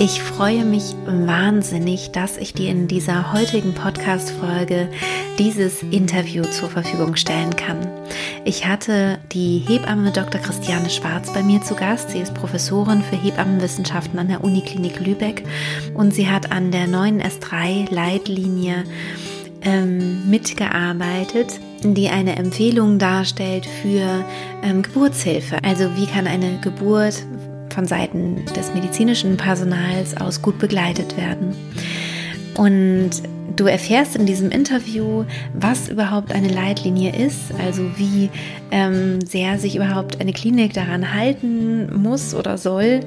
Ich freue mich wahnsinnig, dass ich dir in dieser heutigen Podcast-Folge dieses Interview zur Verfügung stellen kann. Ich hatte die Hebamme Dr. Christiane Schwarz bei mir zu Gast. Sie ist Professorin für Hebammenwissenschaften an der Uniklinik Lübeck und sie hat an der neuen S3-Leitlinie ähm, mitgearbeitet, die eine Empfehlung darstellt für ähm, Geburtshilfe. Also wie kann eine Geburt von Seiten des medizinischen Personals aus gut begleitet werden. Und du erfährst in diesem Interview, was überhaupt eine Leitlinie ist, also wie ähm, sehr sich überhaupt eine Klinik daran halten muss oder soll.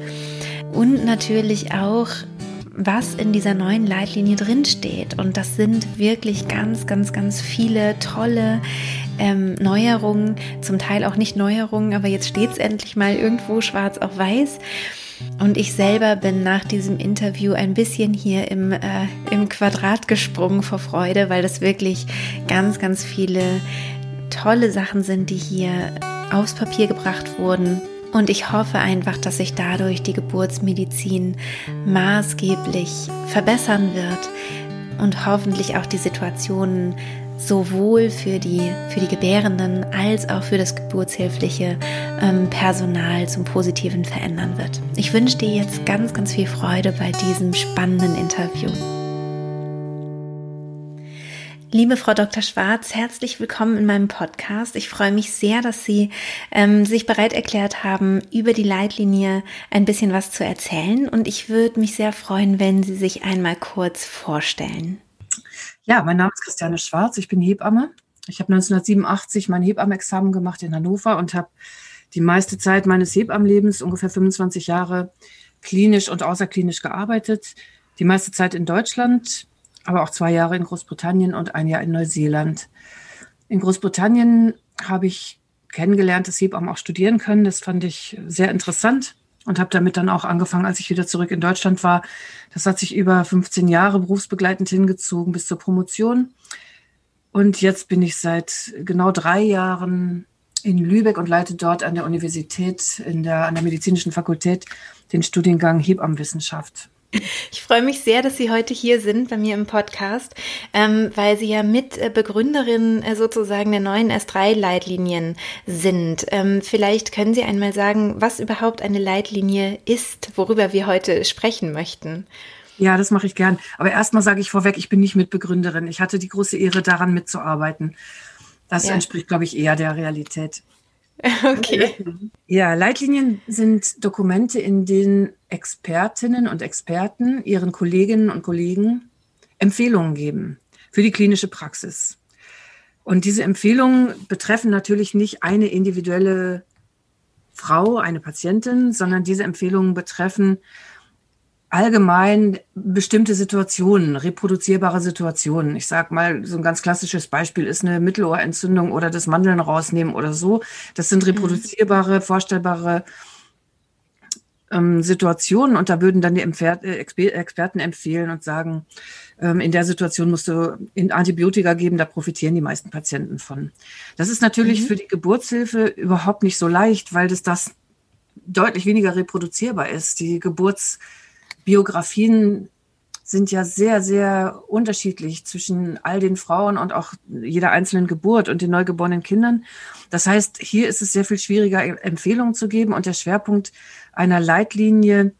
Und natürlich auch, was in dieser neuen Leitlinie drinsteht. Und das sind wirklich ganz, ganz, ganz viele tolle ähm, Neuerungen, zum Teil auch nicht Neuerungen, aber jetzt steht es endlich mal irgendwo schwarz auf weiß. Und ich selber bin nach diesem Interview ein bisschen hier im, äh, im Quadrat gesprungen vor Freude, weil das wirklich ganz, ganz viele tolle Sachen sind, die hier aufs Papier gebracht wurden. Und ich hoffe einfach, dass sich dadurch die Geburtsmedizin maßgeblich verbessern wird und hoffentlich auch die Situationen sowohl für die, für die Gebärenden als auch für das geburtshilfliche ähm, Personal zum Positiven verändern wird. Ich wünsche dir jetzt ganz, ganz viel Freude bei diesem spannenden Interview. Liebe Frau Dr. Schwarz, herzlich willkommen in meinem Podcast. Ich freue mich sehr, dass Sie ähm, sich bereit erklärt haben, über die Leitlinie ein bisschen was zu erzählen. Und ich würde mich sehr freuen, wenn Sie sich einmal kurz vorstellen. Ja, mein Name ist Christiane Schwarz, ich bin Hebamme. Ich habe 1987 mein Hebammenexamen gemacht in Hannover und habe die meiste Zeit meines Hebammenlebens, ungefähr 25 Jahre, klinisch und außerklinisch gearbeitet. Die meiste Zeit in Deutschland, aber auch zwei Jahre in Großbritannien und ein Jahr in Neuseeland. In Großbritannien habe ich kennengelernt, dass Hebammen auch studieren können. Das fand ich sehr interessant und habe damit dann auch angefangen, als ich wieder zurück in Deutschland war. Das hat sich über 15 Jahre berufsbegleitend hingezogen bis zur Promotion. Und jetzt bin ich seit genau drei Jahren in Lübeck und leite dort an der Universität, in der, an der medizinischen Fakultät, den Studiengang Hebammenwissenschaft. Ich freue mich sehr, dass Sie heute hier sind bei mir im Podcast, ähm, weil Sie ja Mitbegründerin äh, sozusagen der neuen S3-Leitlinien sind. Ähm, vielleicht können Sie einmal sagen, was überhaupt eine Leitlinie ist, worüber wir heute sprechen möchten. Ja, das mache ich gern. Aber erstmal sage ich vorweg, ich bin nicht Mitbegründerin. Ich hatte die große Ehre, daran mitzuarbeiten. Das ja. entspricht, glaube ich, eher der Realität. Okay. Ja, Leitlinien sind Dokumente, in denen Expertinnen und Experten ihren Kolleginnen und Kollegen Empfehlungen geben für die klinische Praxis. Und diese Empfehlungen betreffen natürlich nicht eine individuelle Frau, eine Patientin, sondern diese Empfehlungen betreffen allgemein bestimmte Situationen, reproduzierbare Situationen. Ich sage mal, so ein ganz klassisches Beispiel ist eine Mittelohrentzündung oder das Mandeln rausnehmen oder so. Das sind mhm. reproduzierbare, vorstellbare ähm, Situationen und da würden dann die Empfer äh, Experten empfehlen und sagen, ähm, in der Situation musst du Antibiotika geben, da profitieren die meisten Patienten von. Das ist natürlich mhm. für die Geburtshilfe überhaupt nicht so leicht, weil das das deutlich weniger reproduzierbar ist. Die Geburts Biografien sind ja sehr, sehr unterschiedlich zwischen all den Frauen und auch jeder einzelnen Geburt und den neugeborenen Kindern. Das heißt, hier ist es sehr viel schwieriger, Empfehlungen zu geben und der Schwerpunkt einer Leitlinie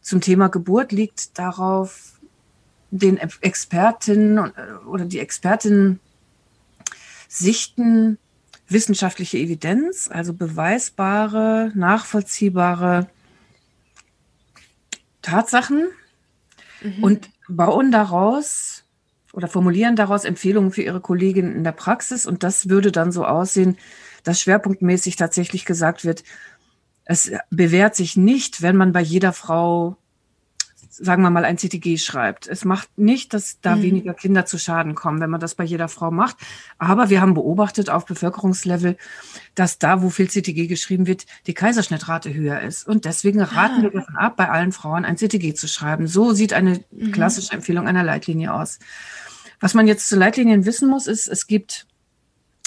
zum Thema Geburt liegt darauf, den Expertinnen oder die Expertinnen sichten wissenschaftliche Evidenz, also beweisbare, nachvollziehbare Tatsachen mhm. und bauen daraus oder formulieren daraus Empfehlungen für ihre Kolleginnen in der Praxis. Und das würde dann so aussehen, dass schwerpunktmäßig tatsächlich gesagt wird, es bewährt sich nicht, wenn man bei jeder Frau sagen wir mal, ein CTG schreibt. Es macht nicht, dass da mhm. weniger Kinder zu Schaden kommen, wenn man das bei jeder Frau macht. Aber wir haben beobachtet auf Bevölkerungslevel, dass da, wo viel CTG geschrieben wird, die Kaiserschnittrate höher ist. Und deswegen raten ah. wir davon ab, bei allen Frauen ein CTG zu schreiben. So sieht eine mhm. klassische Empfehlung einer Leitlinie aus. Was man jetzt zu Leitlinien wissen muss, ist, es gibt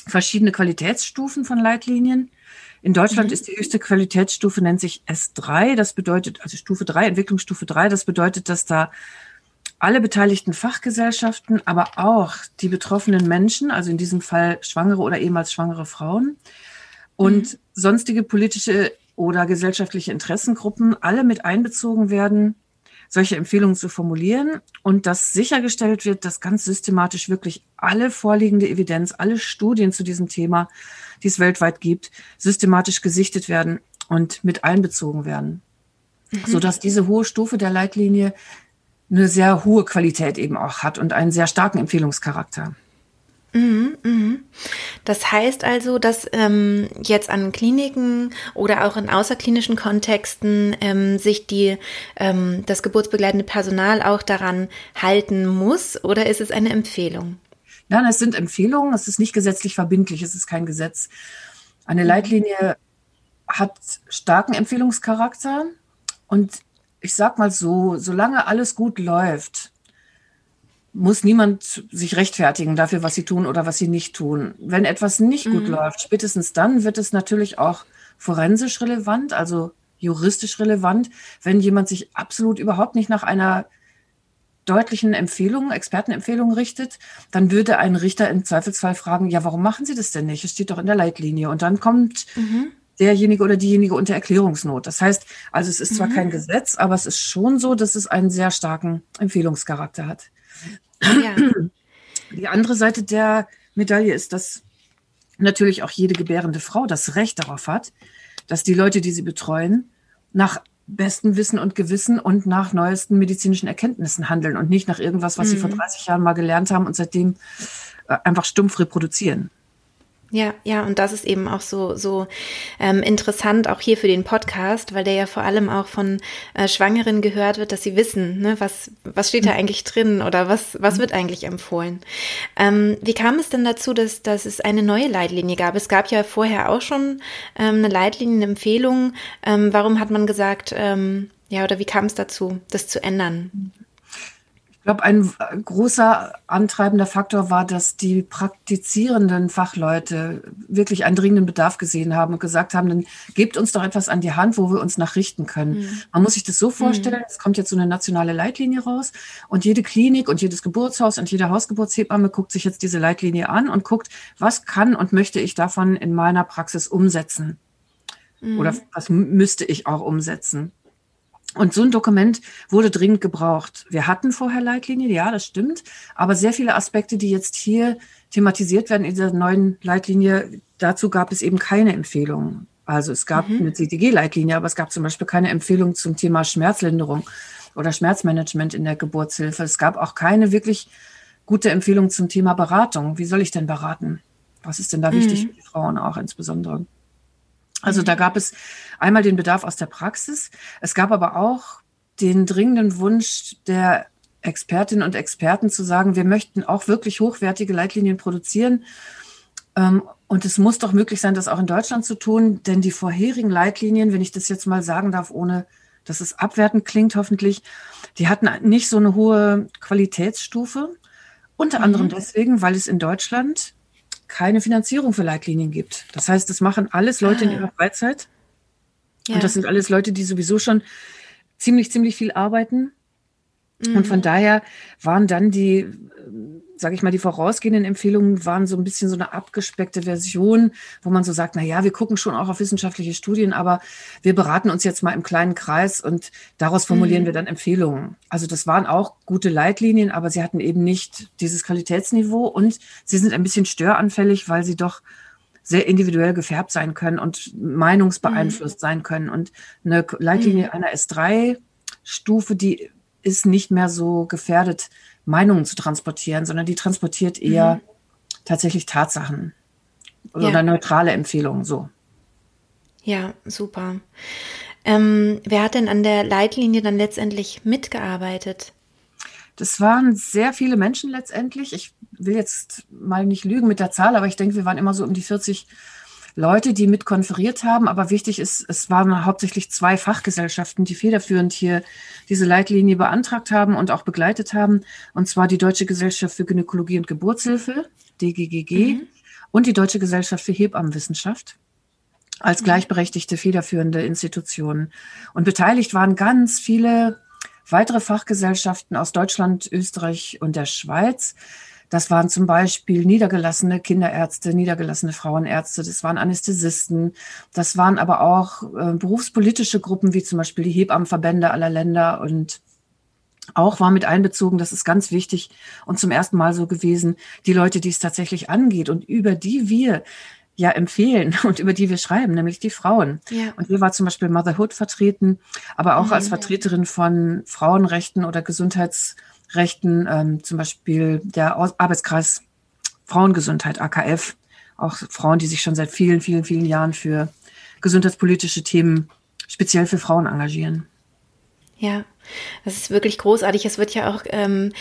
verschiedene Qualitätsstufen von Leitlinien. In Deutschland mhm. ist die höchste Qualitätsstufe, nennt sich S3. Das bedeutet, also Stufe 3, Entwicklungsstufe 3, das bedeutet, dass da alle beteiligten Fachgesellschaften, aber auch die betroffenen Menschen, also in diesem Fall schwangere oder ehemals schwangere Frauen und mhm. sonstige politische oder gesellschaftliche Interessengruppen alle mit einbezogen werden, solche Empfehlungen zu formulieren und dass sichergestellt wird, dass ganz systematisch wirklich alle vorliegende Evidenz, alle Studien zu diesem Thema die es weltweit gibt, systematisch gesichtet werden und mit einbezogen werden. Mhm. Sodass diese hohe Stufe der Leitlinie eine sehr hohe Qualität eben auch hat und einen sehr starken Empfehlungscharakter. Mhm, mhm. Das heißt also, dass ähm, jetzt an Kliniken oder auch in außerklinischen Kontexten ähm, sich die, ähm, das geburtsbegleitende Personal auch daran halten muss oder ist es eine Empfehlung? Nein, es sind Empfehlungen, es ist nicht gesetzlich verbindlich, es ist kein Gesetz. Eine mhm. Leitlinie hat starken Empfehlungscharakter und ich sag mal so, solange alles gut läuft, muss niemand sich rechtfertigen dafür, was sie tun oder was sie nicht tun. Wenn etwas nicht gut mhm. läuft, spätestens dann wird es natürlich auch forensisch relevant, also juristisch relevant, wenn jemand sich absolut überhaupt nicht nach einer deutlichen Empfehlungen, Expertenempfehlungen richtet, dann würde ein Richter im Zweifelsfall fragen, ja, warum machen Sie das denn nicht? Es steht doch in der Leitlinie. Und dann kommt mhm. derjenige oder diejenige unter Erklärungsnot. Das heißt, also es ist zwar mhm. kein Gesetz, aber es ist schon so, dass es einen sehr starken Empfehlungscharakter hat. Ja. Die andere Seite der Medaille ist, dass natürlich auch jede gebärende Frau das Recht darauf hat, dass die Leute, die sie betreuen, nach besten Wissen und Gewissen und nach neuesten medizinischen Erkenntnissen handeln und nicht nach irgendwas, was mhm. sie vor 30 mhm. Jahren mal gelernt haben und seitdem äh, einfach stumpf reproduzieren. Ja, ja, und das ist eben auch so, so ähm, interessant, auch hier für den Podcast, weil der ja vor allem auch von äh, Schwangeren gehört wird, dass sie wissen, ne, was, was steht da mhm. eigentlich drin oder was, was wird eigentlich empfohlen. Ähm, wie kam es denn dazu, dass, dass es eine neue Leitlinie gab? Es gab ja vorher auch schon ähm, eine Leitlinie, eine Empfehlung. Ähm, warum hat man gesagt, ähm, ja, oder wie kam es dazu, das zu ändern? Ich glaube, ein großer antreibender Faktor war, dass die praktizierenden Fachleute wirklich einen dringenden Bedarf gesehen haben und gesagt haben, dann gebt uns doch etwas an die Hand, wo wir uns nachrichten können. Mhm. Man muss sich das so vorstellen, mhm. es kommt jetzt so eine nationale Leitlinie raus und jede Klinik und jedes Geburtshaus und jede Hausgeburtshebamme guckt sich jetzt diese Leitlinie an und guckt, was kann und möchte ich davon in meiner Praxis umsetzen? Mhm. Oder was müsste ich auch umsetzen? Und so ein Dokument wurde dringend gebraucht. Wir hatten vorher Leitlinien, ja, das stimmt, aber sehr viele Aspekte, die jetzt hier thematisiert werden in dieser neuen Leitlinie, dazu gab es eben keine Empfehlungen. Also es gab mhm. eine CTG-Leitlinie, aber es gab zum Beispiel keine Empfehlung zum Thema Schmerzlinderung oder Schmerzmanagement in der Geburtshilfe. Es gab auch keine wirklich gute Empfehlung zum Thema Beratung. Wie soll ich denn beraten? Was ist denn da mhm. wichtig für die Frauen auch insbesondere? Also da gab es einmal den Bedarf aus der Praxis. Es gab aber auch den dringenden Wunsch der Expertinnen und Experten zu sagen, wir möchten auch wirklich hochwertige Leitlinien produzieren. Ähm, und es muss doch möglich sein, das auch in Deutschland zu tun, denn die vorherigen Leitlinien, wenn ich das jetzt mal sagen darf, ohne dass es abwertend klingt, hoffentlich, die hatten nicht so eine hohe Qualitätsstufe. Unter anderem mhm. deswegen, weil es in Deutschland keine Finanzierung für Leitlinien gibt. Das heißt, das machen alles Leute ah. in ihrer Freizeit. Ja. Und das sind alles Leute, die sowieso schon ziemlich, ziemlich viel arbeiten. Mhm. Und von daher waren dann die sage ich mal, die vorausgehenden Empfehlungen waren so ein bisschen so eine abgespeckte Version, wo man so sagt, na ja, wir gucken schon auch auf wissenschaftliche Studien, aber wir beraten uns jetzt mal im kleinen Kreis und daraus formulieren mhm. wir dann Empfehlungen. Also das waren auch gute Leitlinien, aber sie hatten eben nicht dieses Qualitätsniveau und sie sind ein bisschen störanfällig, weil sie doch sehr individuell gefärbt sein können und meinungsbeeinflusst mhm. sein können. Und eine Leitlinie mhm. einer S3-Stufe, die ist nicht mehr so gefährdet, Meinungen zu transportieren, sondern die transportiert eher mhm. tatsächlich Tatsachen oder ja. neutrale Empfehlungen so. Ja, super. Ähm, wer hat denn an der Leitlinie dann letztendlich mitgearbeitet? Das waren sehr viele Menschen letztendlich. Ich will jetzt mal nicht lügen mit der Zahl, aber ich denke, wir waren immer so um die 40 Leute, die mit konferiert haben. Aber wichtig ist, es waren hauptsächlich zwei Fachgesellschaften, die federführend hier diese Leitlinie beantragt haben und auch begleitet haben. Und zwar die Deutsche Gesellschaft für Gynäkologie und Geburtshilfe, DGGG, mhm. und die Deutsche Gesellschaft für Hebammenwissenschaft als mhm. gleichberechtigte federführende Institutionen. Und beteiligt waren ganz viele weitere Fachgesellschaften aus Deutschland, Österreich und der Schweiz. Das waren zum Beispiel niedergelassene Kinderärzte, niedergelassene Frauenärzte, das waren Anästhesisten, das waren aber auch äh, berufspolitische Gruppen wie zum Beispiel die Hebammenverbände aller Länder und auch war mit einbezogen, das ist ganz wichtig und zum ersten Mal so gewesen, die Leute, die es tatsächlich angeht und über die wir ja empfehlen und über die wir schreiben, nämlich die Frauen. Ja. Und hier war zum Beispiel Motherhood vertreten, aber auch mhm. als Vertreterin von Frauenrechten oder Gesundheitsrechten, ähm, zum Beispiel der Arbeitskreis Frauengesundheit, AKF, auch Frauen, die sich schon seit vielen, vielen, vielen Jahren für gesundheitspolitische Themen speziell für Frauen engagieren. Ja, das ist wirklich großartig. Es wird ja auch ähm,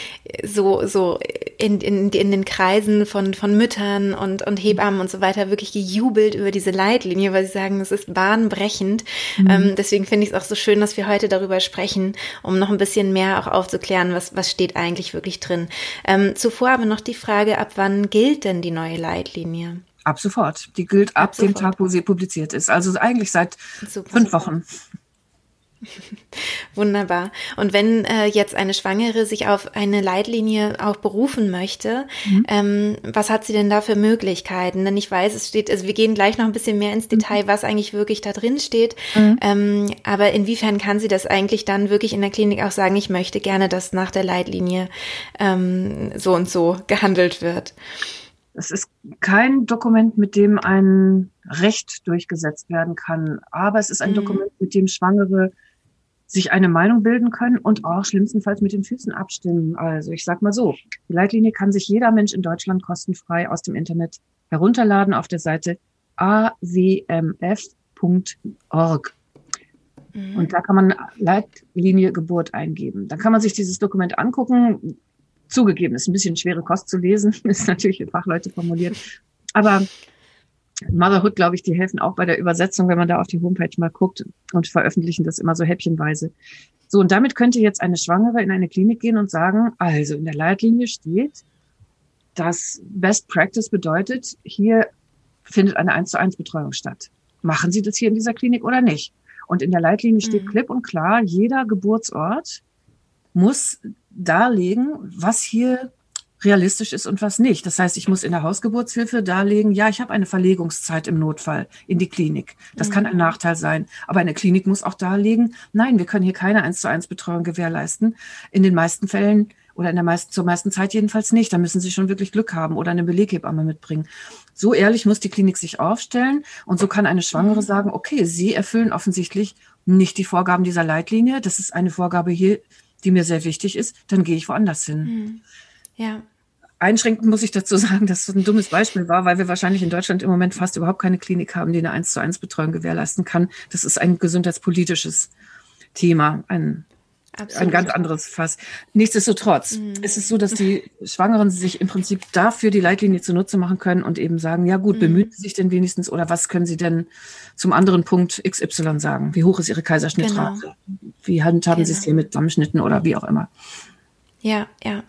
so, so in, in, in den Kreisen von, von Müttern und, und Hebammen und so weiter wirklich gejubelt über diese Leitlinie, weil sie sagen, es ist bahnbrechend. Mhm. Ähm, deswegen finde ich es auch so schön, dass wir heute darüber sprechen, um noch ein bisschen mehr auch aufzuklären, was, was steht eigentlich wirklich drin. Ähm, zuvor aber noch die Frage, ab wann gilt denn die neue Leitlinie? Ab sofort. Die gilt ab, ab dem Tag, wo sie publiziert ist. Also eigentlich seit Super. fünf Wochen. Wunderbar. Und wenn äh, jetzt eine Schwangere sich auf eine Leitlinie auch berufen möchte, mhm. ähm, was hat sie denn da für Möglichkeiten? Denn ich weiß, es steht, also wir gehen gleich noch ein bisschen mehr ins Detail, mhm. was eigentlich wirklich da drin steht. Mhm. Ähm, aber inwiefern kann sie das eigentlich dann wirklich in der Klinik auch sagen, ich möchte gerne, dass nach der Leitlinie ähm, so und so gehandelt wird? Es ist kein Dokument, mit dem ein Recht durchgesetzt werden kann, aber es ist ein mhm. Dokument, mit dem Schwangere sich eine Meinung bilden können und auch schlimmstenfalls mit den Füßen abstimmen. Also ich sag mal so, die Leitlinie kann sich jeder Mensch in Deutschland kostenfrei aus dem Internet herunterladen auf der Seite awmf.org. Mhm. Und da kann man Leitlinie Geburt eingeben. Dann kann man sich dieses Dokument angucken. Zugegeben, ist ein bisschen schwere Kost zu lesen, ist natürlich für Fachleute formuliert. Aber Motherhood, glaube ich, die helfen auch bei der Übersetzung, wenn man da auf die Homepage mal guckt und veröffentlichen das immer so häppchenweise. So, und damit könnte jetzt eine Schwangere in eine Klinik gehen und sagen, also in der Leitlinie steht, dass Best Practice bedeutet, hier findet eine 1 zu 1 Betreuung statt. Machen Sie das hier in dieser Klinik oder nicht? Und in der Leitlinie steht mhm. klipp und klar, jeder Geburtsort muss darlegen, was hier realistisch ist und was nicht. Das heißt, ich muss in der Hausgeburtshilfe darlegen, ja, ich habe eine Verlegungszeit im Notfall in die Klinik. Das mhm. kann ein mhm. Nachteil sein. Aber eine Klinik muss auch darlegen, nein, wir können hier keine eins zu eins Betreuung gewährleisten. In den meisten Fällen oder in der meisten, zur meisten Zeit jedenfalls nicht. Da müssen Sie schon wirklich Glück haben oder eine Beleghebamme mitbringen. So ehrlich muss die Klinik sich aufstellen und so kann eine Schwangere mhm. sagen, okay, Sie erfüllen offensichtlich nicht die Vorgaben dieser Leitlinie. Das ist eine Vorgabe hier, die mir sehr wichtig ist. Dann gehe ich woanders hin. Mhm. Ja. Einschränkend muss ich dazu sagen, dass das ein dummes Beispiel war, weil wir wahrscheinlich in Deutschland im Moment fast überhaupt keine Klinik haben, die eine 1 zu 1 Betreuung gewährleisten kann. Das ist ein gesundheitspolitisches Thema, ein, ein ganz anderes Fass. Nichtsdestotrotz mhm. ist es so, dass die Schwangeren sich im Prinzip dafür die Leitlinie zunutze machen können und eben sagen, ja gut, mhm. bemühen Sie sich denn wenigstens oder was können Sie denn zum anderen Punkt XY sagen? Wie hoch ist Ihre Kaiserschnittrate? Genau. Wie handhaben genau. Sie es genau. hier mit Dammschnitten oder wie auch immer? Ja, ja.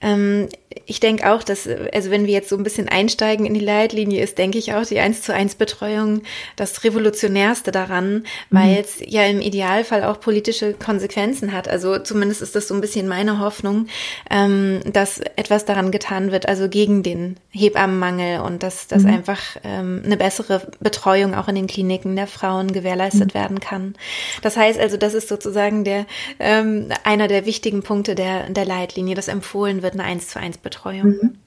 Ähm, ich denke auch, dass, also wenn wir jetzt so ein bisschen einsteigen in die Leitlinie, ist, denke ich auch, die 1 zu 1 Betreuung das Revolutionärste daran, mhm. weil es ja im Idealfall auch politische Konsequenzen hat. Also zumindest ist das so ein bisschen meine Hoffnung, ähm, dass etwas daran getan wird, also gegen den Hebammenmangel und dass, dass mhm. einfach ähm, eine bessere Betreuung auch in den Kliniken der Frauen gewährleistet mhm. werden kann. Das heißt also, das ist sozusagen der, ähm, einer der wichtigen Punkte der, der Leitlinie, dass empfohlen wird, eine 1 zu 1 Betreuung. Mhm.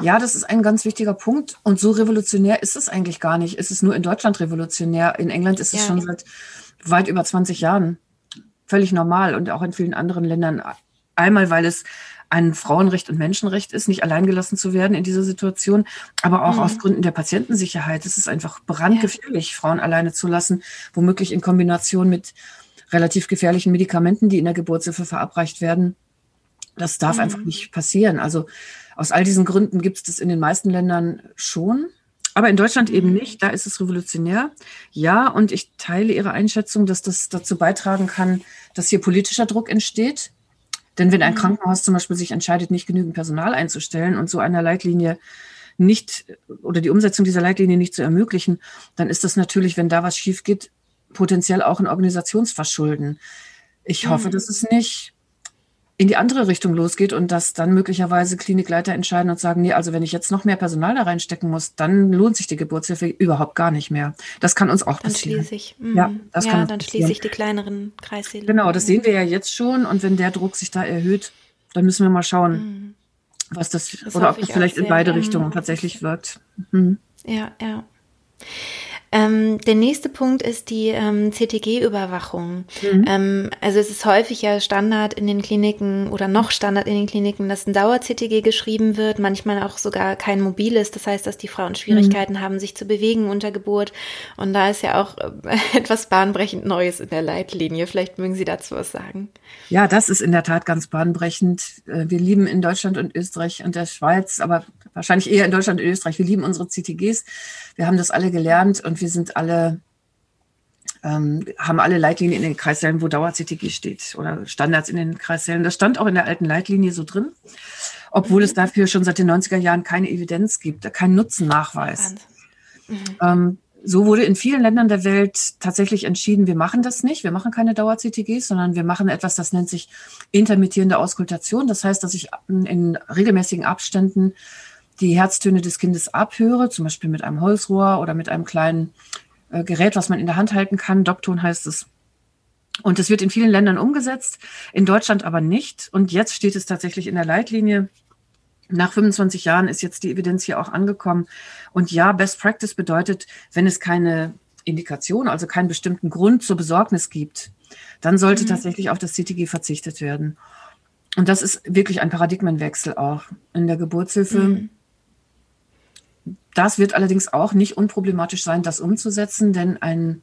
Ja, das ist ein ganz wichtiger Punkt. Und so revolutionär ist es eigentlich gar nicht. Es ist nur in Deutschland revolutionär. In England ist es ja. schon seit weit über 20 Jahren völlig normal und auch in vielen anderen Ländern. Einmal, weil es ein Frauenrecht und Menschenrecht ist, nicht alleingelassen zu werden in dieser Situation, aber auch mhm. aus Gründen der Patientensicherheit. Es ist einfach brandgefährlich, ja. Frauen alleine zu lassen, womöglich in Kombination mit relativ gefährlichen Medikamenten, die in der Geburtshilfe verabreicht werden. Das darf mhm. einfach nicht passieren. Also aus all diesen Gründen gibt es das in den meisten Ländern schon. Aber in Deutschland eben mhm. nicht. Da ist es revolutionär. Ja, und ich teile Ihre Einschätzung, dass das dazu beitragen kann, dass hier politischer Druck entsteht. Denn wenn ein mhm. Krankenhaus zum Beispiel sich entscheidet, nicht genügend Personal einzustellen und so einer Leitlinie nicht oder die Umsetzung dieser Leitlinie nicht zu ermöglichen, dann ist das natürlich, wenn da was schief geht, potenziell auch ein Organisationsverschulden. Ich hoffe, mhm. dass es nicht in die andere Richtung losgeht und dass dann möglicherweise Klinikleiter entscheiden und sagen, nee, also wenn ich jetzt noch mehr Personal da reinstecken muss, dann lohnt sich die Geburtshilfe überhaupt gar nicht mehr. Das kann uns auch dann passieren. Schließe ich. Mhm. Ja, das ja, kann dann schließe ich die kleineren Kreissäle. Genau, das sehen wir ja jetzt schon und wenn der Druck sich da erhöht, dann müssen wir mal schauen, mhm. was das, das oder ob das vielleicht in beide Richtungen tatsächlich wirkt. Mhm. Ja, ja. Ähm, der nächste Punkt ist die ähm, CTG-Überwachung. Mhm. Ähm, also es ist häufig ja Standard in den Kliniken oder noch Standard in den Kliniken, dass ein Dauer-CTG geschrieben wird, manchmal auch sogar kein mobiles. Das heißt, dass die Frauen Schwierigkeiten mhm. haben, sich zu bewegen unter Geburt. Und da ist ja auch äh, etwas bahnbrechend Neues in der Leitlinie. Vielleicht mögen Sie dazu was sagen. Ja, das ist in der Tat ganz bahnbrechend. Äh, wir lieben in Deutschland und Österreich und der Schweiz, aber wahrscheinlich eher in Deutschland und Österreich. Wir lieben unsere CTGs. Wir haben das alle gelernt und wir sind alle, ähm, haben alle Leitlinien in den Kreissälen, wo Dauer-CTG steht oder Standards in den Kreissälen. Das stand auch in der alten Leitlinie so drin, obwohl es dafür schon seit den 90er Jahren keine Evidenz gibt, keinen Nutzennachweis. Mhm. Ähm, so wurde in vielen Ländern der Welt tatsächlich entschieden, wir machen das nicht, wir machen keine Dauer-CTGs, sondern wir machen etwas, das nennt sich intermittierende Auskultation. Das heißt, dass ich in regelmäßigen Abständen die Herztöne des Kindes abhöre, zum Beispiel mit einem Holzrohr oder mit einem kleinen äh, Gerät, was man in der Hand halten kann. Dokton heißt es. Und es wird in vielen Ländern umgesetzt, in Deutschland aber nicht. Und jetzt steht es tatsächlich in der Leitlinie. Nach 25 Jahren ist jetzt die Evidenz hier auch angekommen. Und ja, Best Practice bedeutet, wenn es keine Indikation, also keinen bestimmten Grund zur Besorgnis gibt, dann sollte mhm. tatsächlich auf das CTG verzichtet werden. Und das ist wirklich ein Paradigmenwechsel auch in der Geburtshilfe. Mhm. Das wird allerdings auch nicht unproblematisch sein, das umzusetzen, denn ein,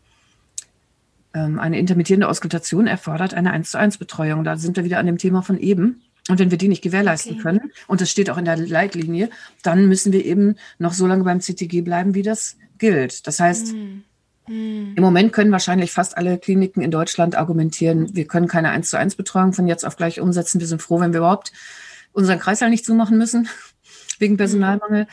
ähm, eine intermittierende Auskultation erfordert eine 1 zu 1 Betreuung. Da sind wir wieder an dem Thema von eben. Und wenn wir die nicht gewährleisten okay. können, und das steht auch in der Leitlinie, dann müssen wir eben noch so lange beim CTG bleiben, wie das gilt. Das heißt, mm. Mm. im Moment können wahrscheinlich fast alle Kliniken in Deutschland argumentieren, wir können keine 1 zu 1 Betreuung von jetzt auf gleich umsetzen. Wir sind froh, wenn wir überhaupt unseren Kreislauf nicht zumachen müssen, wegen mm. Personalmangel. Mm.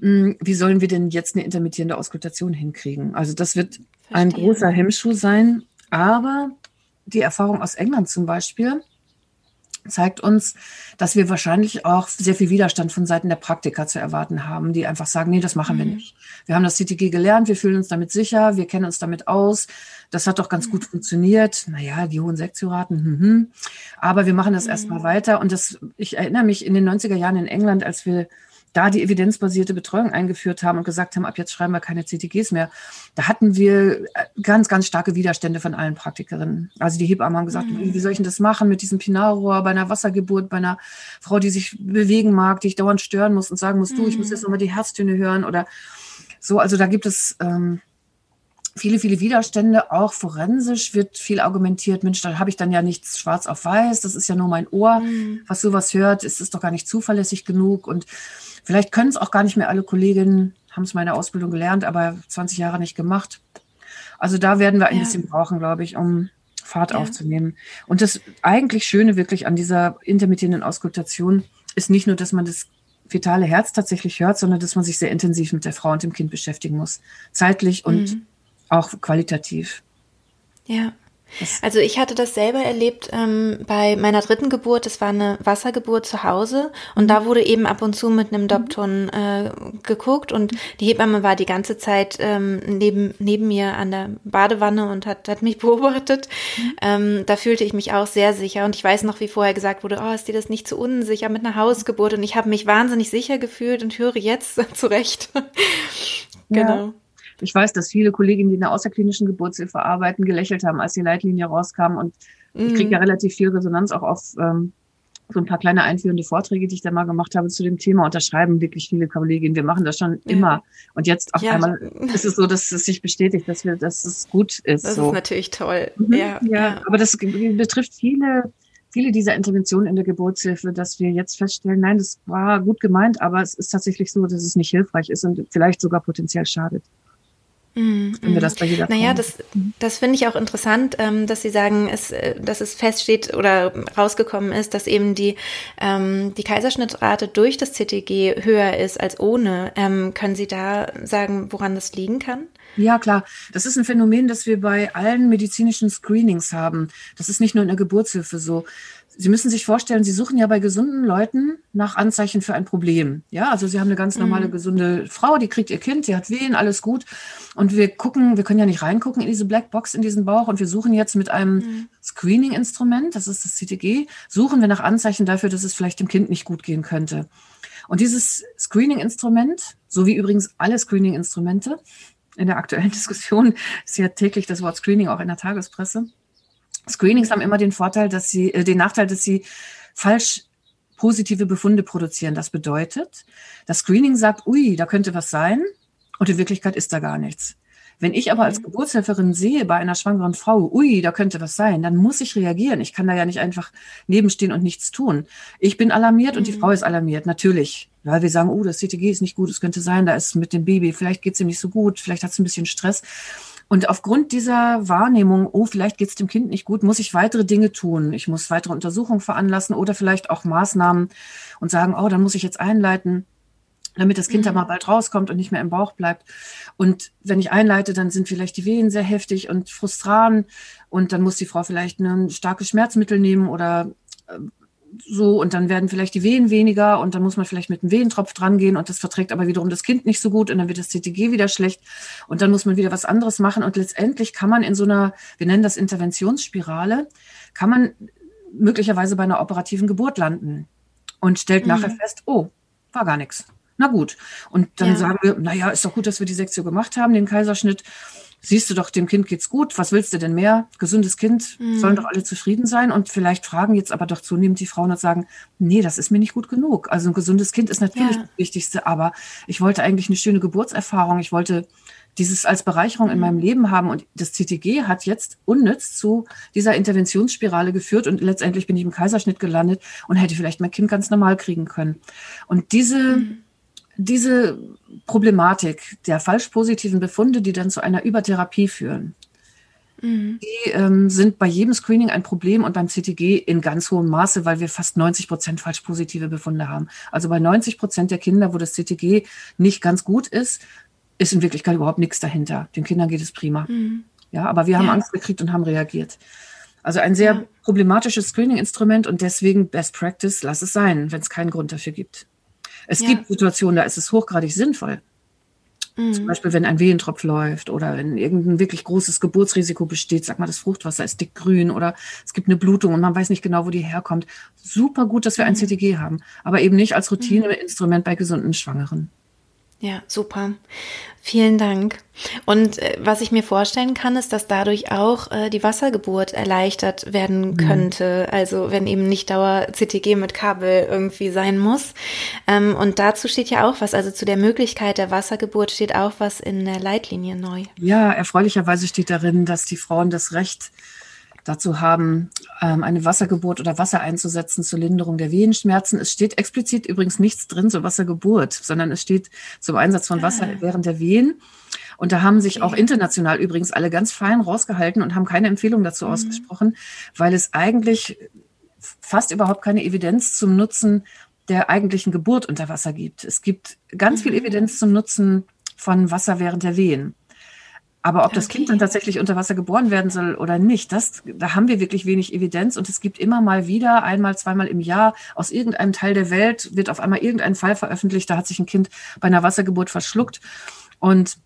Hm, wie sollen wir denn jetzt eine intermittierende Auskultation hinkriegen? Also das wird Verstehe. ein großer Hemmschuh sein. Aber die Erfahrung aus England zum Beispiel zeigt uns, dass wir wahrscheinlich auch sehr viel Widerstand von Seiten der Praktiker zu erwarten haben, die einfach sagen, nee, das machen mhm. wir nicht. Wir haben das CTG gelernt, wir fühlen uns damit sicher, wir kennen uns damit aus. Das hat doch ganz mhm. gut funktioniert. Naja, die hohen Sektiorraten, hm, hm. aber wir machen das mhm. erstmal weiter. Und das, ich erinnere mich in den 90er Jahren in England, als wir da die evidenzbasierte Betreuung eingeführt haben und gesagt haben, ab jetzt schreiben wir keine CTGs mehr, da hatten wir äh, ganz, ganz starke Widerstände von allen Praktikerinnen. Also die Hebammen haben gesagt, mhm. wie soll ich denn das machen mit diesem Pinarrohr bei einer Wassergeburt, bei einer Frau, die sich bewegen mag, die ich dauernd stören muss und sagen muss, mhm. du, ich muss jetzt nochmal die Herztöne hören oder so. Also da gibt es ähm, viele, viele Widerstände. Auch forensisch wird viel argumentiert. Mensch, da habe ich dann ja nichts schwarz auf weiß. Das ist ja nur mein Ohr, mhm. was sowas hört. Es ist doch gar nicht zuverlässig genug. Und vielleicht können es auch gar nicht mehr alle Kolleginnen, haben es meine Ausbildung gelernt, aber 20 Jahre nicht gemacht. Also da werden wir ein ja. bisschen brauchen, glaube ich, um Fahrt ja. aufzunehmen. Und das eigentlich Schöne wirklich an dieser intermittierenden Auskultation ist nicht nur, dass man das fetale Herz tatsächlich hört, sondern dass man sich sehr intensiv mit der Frau und dem Kind beschäftigen muss. Zeitlich und mhm auch qualitativ. Ja. Also ich hatte das selber erlebt ähm, bei meiner dritten Geburt. Das war eine Wassergeburt zu Hause und mhm. da wurde eben ab und zu mit einem mhm. Dopton äh, geguckt und die Hebamme war die ganze Zeit ähm, neben neben mir an der Badewanne und hat hat mich beobachtet. Mhm. Ähm, da fühlte ich mich auch sehr sicher und ich weiß noch, wie vorher gesagt wurde, oh, ist dir das nicht zu unsicher mit einer Hausgeburt? Und ich habe mich wahnsinnig sicher gefühlt und höre jetzt zurecht. genau. Ja. Ich weiß, dass viele Kolleginnen, die in der außerklinischen Geburtshilfe arbeiten, gelächelt haben, als die Leitlinie rauskam. Und mhm. ich kriege ja relativ viel Resonanz auch auf ähm, so ein paar kleine einführende Vorträge, die ich da mal gemacht habe zu dem Thema. Und da schreiben wirklich viele Kolleginnen, wir machen das schon immer. Und jetzt auf ja. einmal ist es so, dass es sich bestätigt, dass wir, dass es gut ist. Das so. ist natürlich toll. Mhm, ja, ja, aber das betrifft viele, viele dieser Interventionen in der Geburtshilfe, dass wir jetzt feststellen, nein, das war gut gemeint, aber es ist tatsächlich so, dass es nicht hilfreich ist und vielleicht sogar potenziell schadet. Mhm. Finden wir das bei jeder Naja, das, das finde ich auch interessant, ähm, dass Sie sagen, es, äh, dass es feststeht oder rausgekommen ist, dass eben die, ähm, die Kaiserschnittrate durch das CTG höher ist als ohne. Ähm, können Sie da sagen, woran das liegen kann? Ja, klar. Das ist ein Phänomen, das wir bei allen medizinischen Screenings haben. Das ist nicht nur in der Geburtshilfe so. Sie müssen sich vorstellen, Sie suchen ja bei gesunden Leuten nach Anzeichen für ein Problem. Ja, also Sie haben eine ganz normale, mhm. gesunde Frau, die kriegt ihr Kind, die hat Wehen, alles gut. Und wir gucken, wir können ja nicht reingucken in diese Blackbox, in diesen Bauch. Und wir suchen jetzt mit einem mhm. Screening-Instrument, das ist das CTG, suchen wir nach Anzeichen dafür, dass es vielleicht dem Kind nicht gut gehen könnte. Und dieses Screening-Instrument, so wie übrigens alle Screening-Instrumente, in der aktuellen Diskussion ist ja täglich das Wort Screening auch in der Tagespresse, Screenings haben immer den Vorteil, dass sie, äh, den Nachteil, dass sie falsch positive Befunde produzieren. Das bedeutet, das Screening sagt, ui, da könnte was sein und in Wirklichkeit ist da gar nichts. Wenn ich aber als mhm. Geburtshelferin sehe bei einer schwangeren Frau, ui, da könnte was sein, dann muss ich reagieren. Ich kann da ja nicht einfach nebenstehen und nichts tun. Ich bin alarmiert und die mhm. Frau ist alarmiert, natürlich. Weil wir sagen, oh, das CTG ist nicht gut, es könnte sein, da ist mit dem Baby, vielleicht geht es ihm nicht so gut, vielleicht hat es ein bisschen Stress. Und aufgrund dieser Wahrnehmung, oh, vielleicht geht es dem Kind nicht gut, muss ich weitere Dinge tun. Ich muss weitere Untersuchungen veranlassen oder vielleicht auch Maßnahmen und sagen, oh, dann muss ich jetzt einleiten, damit das Kind mhm. da mal bald rauskommt und nicht mehr im Bauch bleibt. Und wenn ich einleite, dann sind vielleicht die Wehen sehr heftig und frustran und dann muss die Frau vielleicht ein starkes Schmerzmittel nehmen oder äh, so und dann werden vielleicht die Wehen weniger und dann muss man vielleicht mit einem Wehentropf dran gehen und das verträgt aber wiederum das Kind nicht so gut und dann wird das CTG wieder schlecht und dann muss man wieder was anderes machen und letztendlich kann man in so einer, wir nennen das Interventionsspirale, kann man möglicherweise bei einer operativen Geburt landen und stellt mhm. nachher fest, oh, war gar nichts. Na gut. Und dann ja. sagen wir, naja, ist doch gut, dass wir die Sektion gemacht haben, den Kaiserschnitt siehst du doch, dem Kind geht's gut, was willst du denn mehr? Gesundes Kind, mhm. sollen doch alle zufrieden sein. Und vielleicht fragen jetzt aber doch zunehmend die Frauen und sagen, nee, das ist mir nicht gut genug. Also ein gesundes Kind ist natürlich ja. das Wichtigste, aber ich wollte eigentlich eine schöne Geburtserfahrung. Ich wollte dieses als Bereicherung in mhm. meinem Leben haben. Und das CTG hat jetzt unnütz zu dieser Interventionsspirale geführt und letztendlich bin ich im Kaiserschnitt gelandet und hätte vielleicht mein Kind ganz normal kriegen können. Und diese mhm diese Problematik der falsch positiven Befunde, die dann zu einer Übertherapie führen, mhm. die ähm, sind bei jedem Screening ein Problem und beim CTG in ganz hohem Maße, weil wir fast 90 Prozent falsch positive Befunde haben. Also bei 90 Prozent der Kinder, wo das CTG nicht ganz gut ist, ist in Wirklichkeit überhaupt nichts dahinter. Den Kindern geht es prima. Mhm. Ja, aber wir haben ja. Angst gekriegt und haben reagiert. Also ein sehr ja. problematisches Screening-Instrument und deswegen Best Practice, lass es sein, wenn es keinen Grund dafür gibt. Es ja. gibt Situationen, da ist es hochgradig sinnvoll. Mhm. Zum Beispiel, wenn ein Wehentropf läuft oder wenn irgendein wirklich großes Geburtsrisiko besteht, sag mal, das Fruchtwasser ist dickgrün oder es gibt eine Blutung und man weiß nicht genau, wo die herkommt. Super gut, dass wir ein mhm. CTG haben, aber eben nicht als Routineinstrument bei gesunden Schwangeren. Ja, super. Vielen Dank. Und äh, was ich mir vorstellen kann, ist, dass dadurch auch äh, die Wassergeburt erleichtert werden mhm. könnte. Mhm. Also wenn eben nicht Dauer CTG mit Kabel irgendwie sein muss. Ähm, und dazu steht ja auch was. Also zu der Möglichkeit der Wassergeburt steht auch was in der Leitlinie neu. Ja, erfreulicherweise steht darin, dass die Frauen das Recht dazu haben, ähm, eine Wassergeburt oder Wasser einzusetzen zur Linderung der Wehenschmerzen. Es steht explizit übrigens nichts drin zur Wassergeburt, sondern es steht zum Einsatz von Wasser ah. während der Wehen. Und da haben sich auch international übrigens alle ganz fein rausgehalten und haben keine Empfehlung dazu mhm. ausgesprochen, weil es eigentlich fast überhaupt keine Evidenz zum Nutzen der eigentlichen Geburt unter Wasser gibt. Es gibt ganz viel mhm. Evidenz zum Nutzen von Wasser während der Wehen. Aber ob okay. das Kind dann tatsächlich unter Wasser geboren werden soll oder nicht, das, da haben wir wirklich wenig Evidenz. Und es gibt immer mal wieder, einmal, zweimal im Jahr, aus irgendeinem Teil der Welt wird auf einmal irgendein Fall veröffentlicht, da hat sich ein Kind bei einer Wassergeburt verschluckt und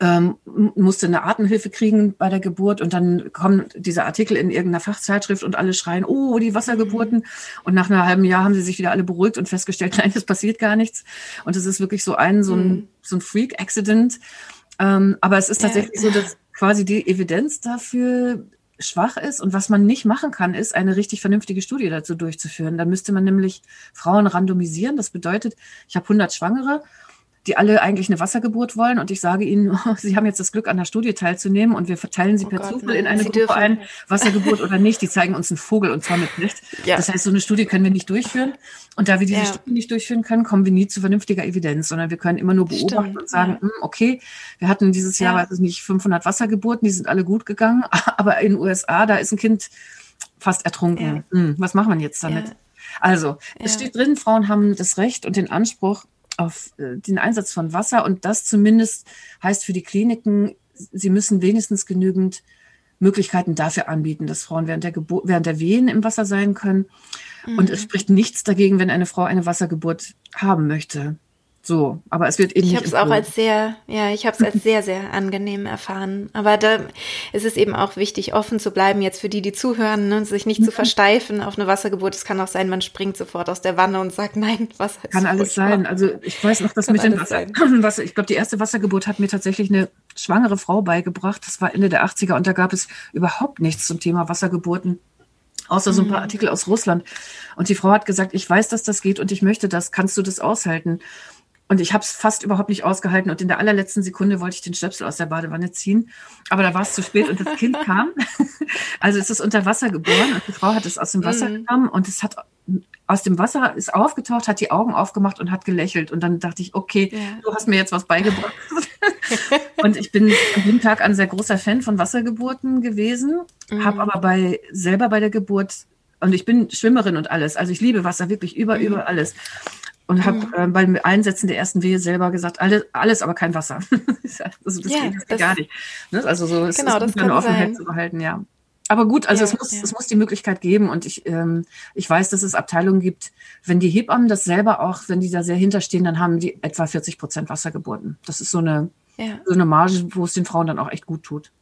ähm, musste eine Atemhilfe kriegen bei der Geburt und dann kommen diese Artikel in irgendeiner Fachzeitschrift und alle schreien, oh, die Wassergeburten. Mhm. Und nach einem halben Jahr haben sie sich wieder alle beruhigt und festgestellt, nein, es passiert gar nichts. Und es ist wirklich so ein, so ein, mhm. so ein Freak-Accident. Ähm, aber es ist tatsächlich so, dass quasi die Evidenz dafür schwach ist und was man nicht machen kann, ist eine richtig vernünftige Studie dazu durchzuführen. Dann müsste man nämlich Frauen randomisieren. Das bedeutet, ich habe 100 Schwangere die alle eigentlich eine Wassergeburt wollen. Und ich sage ihnen, oh, sie haben jetzt das Glück, an der Studie teilzunehmen und wir verteilen sie oh per Gott, Zufall in eine sie Gruppe dürfen. ein, Wassergeburt oder nicht. Die zeigen uns einen Vogel und zwar mit Licht. Ja. Das heißt, so eine Studie können wir nicht durchführen. Und da wir diese ja. Studie nicht durchführen können, kommen wir nie zu vernünftiger Evidenz, sondern wir können immer nur beobachten Stimmt, und sagen, ja. Hm, okay, wir hatten dieses Jahr, weiß ich nicht, 500 Wassergeburten, die sind alle gut gegangen. Aber in den USA, da ist ein Kind fast ertrunken. Hm, was machen wir jetzt damit? Also, es steht drin, Frauen haben das Recht und den Anspruch, auf äh, den Einsatz von Wasser. Und das zumindest heißt für die Kliniken, sie müssen wenigstens genügend Möglichkeiten dafür anbieten, dass Frauen während der, Geburt, während der Wehen im Wasser sein können. Mhm. Und es spricht nichts dagegen, wenn eine Frau eine Wassergeburt haben möchte. So, aber es wird eben ich habe es auch als sehr, ja, ich habe es als sehr, sehr angenehm erfahren. Aber da ist es eben auch wichtig, offen zu bleiben, jetzt für die, die zuhören, ne, sich nicht ja. zu versteifen auf eine Wassergeburt. Es kann auch sein, man springt sofort aus der Wanne und sagt, nein, Wasser ist Kann alles sein. Also ich weiß noch, dass kann mit dem Wasser, Wasser, ich glaube, die erste Wassergeburt hat mir tatsächlich eine schwangere Frau beigebracht. Das war Ende der 80er und da gab es überhaupt nichts zum Thema Wassergeburten außer so ein paar mhm. Artikel aus Russland. Und die Frau hat gesagt, ich weiß, dass das geht und ich möchte das. Kannst du das aushalten? Und ich habe es fast überhaupt nicht ausgehalten. Und in der allerletzten Sekunde wollte ich den Stöpsel aus der Badewanne ziehen. Aber da war es zu spät und das Kind kam. Also es ist unter Wasser geboren und die Frau hat es aus dem Wasser mhm. genommen und es hat aus dem Wasser ist aufgetaucht, hat die Augen aufgemacht und hat gelächelt. Und dann dachte ich, okay, ja. du hast mir jetzt was beigebracht. und ich bin an dem Tag ein sehr großer Fan von Wassergeburten gewesen, mhm. habe aber bei selber bei der Geburt und ich bin Schwimmerin und alles. Also ich liebe Wasser wirklich über, mhm. über alles und habe mhm. äh, beim Einsetzen der ersten Wehe selber gesagt, alles, alles aber kein Wasser. also das ja, geht das gar nicht. Ne? Also so ist genau, es eine Offenheit zu behalten, ja. Aber gut, also ja, es, muss, ja. es muss die Möglichkeit geben und ich, ähm, ich weiß, dass es Abteilungen gibt, wenn die Hebammen das selber auch, wenn die da sehr hinterstehen, dann haben die etwa 40 Prozent Wassergeburten. Das ist so eine, so eine Marge, wo es den Frauen dann auch echt gut tut.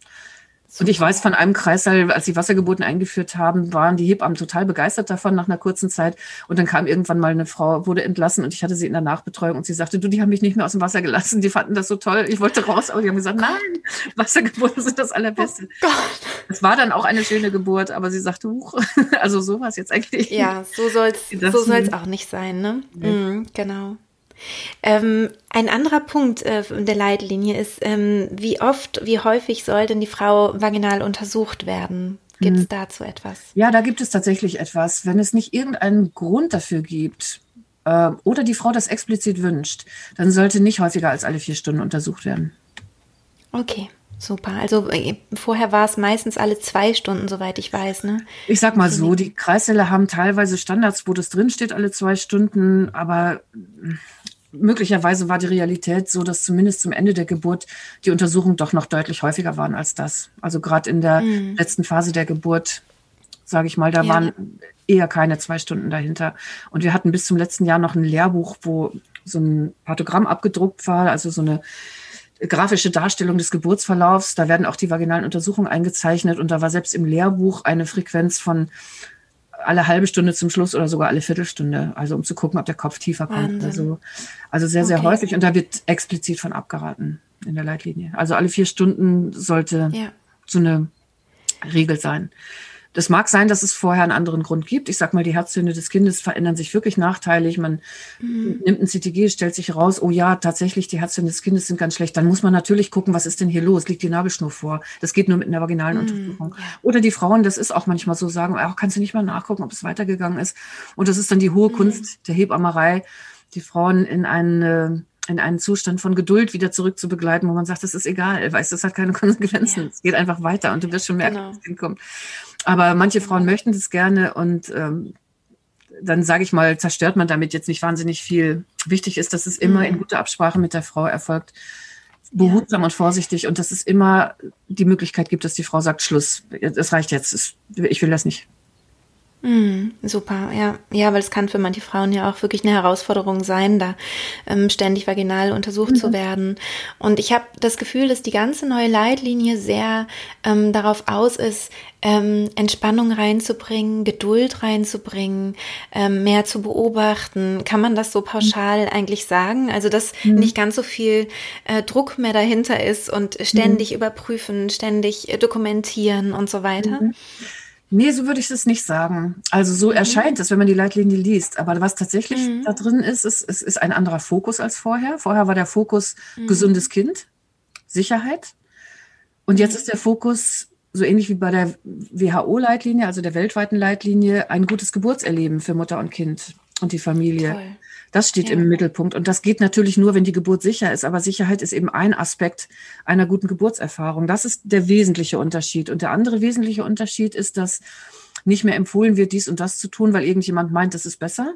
Und ich weiß von einem Kreißsaal, als sie Wassergeburten eingeführt haben, waren die Hebammen total begeistert davon nach einer kurzen Zeit. Und dann kam irgendwann mal eine Frau, wurde entlassen und ich hatte sie in der Nachbetreuung und sie sagte, du, die haben mich nicht mehr aus dem Wasser gelassen. Die fanden das so toll. Ich wollte raus, aber die haben gesagt, nein, Wassergeburten sind das Allerbeste. Oh es war dann auch eine schöne Geburt, aber sie sagte, huch, also sowas jetzt eigentlich. Ja, so soll es so soll's auch nicht sein, ne? Ja. Mhm, genau. Ähm, ein anderer Punkt äh, der Leitlinie ist, ähm, wie oft, wie häufig soll denn die Frau vaginal untersucht werden? Gibt es hm. dazu etwas? Ja, da gibt es tatsächlich etwas. Wenn es nicht irgendeinen Grund dafür gibt äh, oder die Frau das explizit wünscht, dann sollte nicht häufiger als alle vier Stunden untersucht werden. Okay. Super. Also äh, vorher war es meistens alle zwei Stunden, soweit ich weiß. Ne? Ich sag mal so, die Kreissäle haben teilweise Standards, wo das drinsteht, alle zwei Stunden, aber möglicherweise war die Realität so, dass zumindest zum Ende der Geburt die Untersuchungen doch noch deutlich häufiger waren als das. Also gerade in der mhm. letzten Phase der Geburt, sage ich mal, da ja. waren eher keine zwei Stunden dahinter. Und wir hatten bis zum letzten Jahr noch ein Lehrbuch, wo so ein Pathogramm abgedruckt war, also so eine grafische Darstellung des Geburtsverlaufs. Da werden auch die vaginalen Untersuchungen eingezeichnet und da war selbst im Lehrbuch eine Frequenz von alle halbe Stunde zum Schluss oder sogar alle Viertelstunde, also um zu gucken, ob der Kopf tiefer kommt. Also, also sehr, sehr okay. häufig und da wird explizit von abgeraten in der Leitlinie. Also alle vier Stunden sollte ja. so eine Regel sein. Das mag sein, dass es vorher einen anderen Grund gibt. Ich sag mal, die Herztöne des Kindes verändern sich wirklich nachteilig. Man mhm. nimmt ein CTG, stellt sich raus, oh ja, tatsächlich, die Herztöne des Kindes sind ganz schlecht. Dann muss man natürlich gucken, was ist denn hier los? Liegt die Nabelschnur vor? Das geht nur mit einer vaginalen mhm. Untersuchung. Oder die Frauen, das ist auch manchmal so, sagen, auch kannst du nicht mal nachgucken, ob es weitergegangen ist. Und das ist dann die hohe mhm. Kunst der Hebammerei, die Frauen in einen in einen Zustand von Geduld wieder zurück zu begleiten, wo man sagt, das ist egal, weißt, das hat keine Konsequenzen. Ja. Es geht einfach weiter und du wirst schon merken, genau. was hinkommt. Aber manche Frauen möchten das gerne und ähm, dann sage ich mal, zerstört man damit jetzt nicht wahnsinnig viel. Wichtig ist, dass es immer in mhm. guter Absprache mit der Frau erfolgt, behutsam ja. und vorsichtig und dass es immer die Möglichkeit gibt, dass die Frau sagt, Schluss, es reicht jetzt, ich will das nicht. Mm, super, ja. Ja, weil es kann für manche Frauen ja auch wirklich eine Herausforderung sein, da ähm, ständig vaginal untersucht mhm. zu werden. Und ich habe das Gefühl, dass die ganze neue Leitlinie sehr ähm, darauf aus ist, ähm, Entspannung reinzubringen, Geduld reinzubringen, ähm, mehr zu beobachten. Kann man das so pauschal mhm. eigentlich sagen? Also, dass mhm. nicht ganz so viel äh, Druck mehr dahinter ist und ständig mhm. überprüfen, ständig äh, dokumentieren und so weiter? Nee, so würde ich das nicht sagen. Also so mhm. erscheint es, wenn man die Leitlinie liest. Aber was tatsächlich mhm. da drin ist, ist, es ist ein anderer Fokus als vorher. Vorher war der Fokus mhm. gesundes Kind, Sicherheit. Und jetzt mhm. ist der Fokus so ähnlich wie bei der WHO-Leitlinie, also der weltweiten Leitlinie, ein gutes Geburtserleben für Mutter und Kind und die Familie. Toll. Das steht ja. im Mittelpunkt. Und das geht natürlich nur, wenn die Geburt sicher ist. Aber Sicherheit ist eben ein Aspekt einer guten Geburtserfahrung. Das ist der wesentliche Unterschied. Und der andere wesentliche Unterschied ist, dass nicht mehr empfohlen wird, dies und das zu tun, weil irgendjemand meint, das ist besser,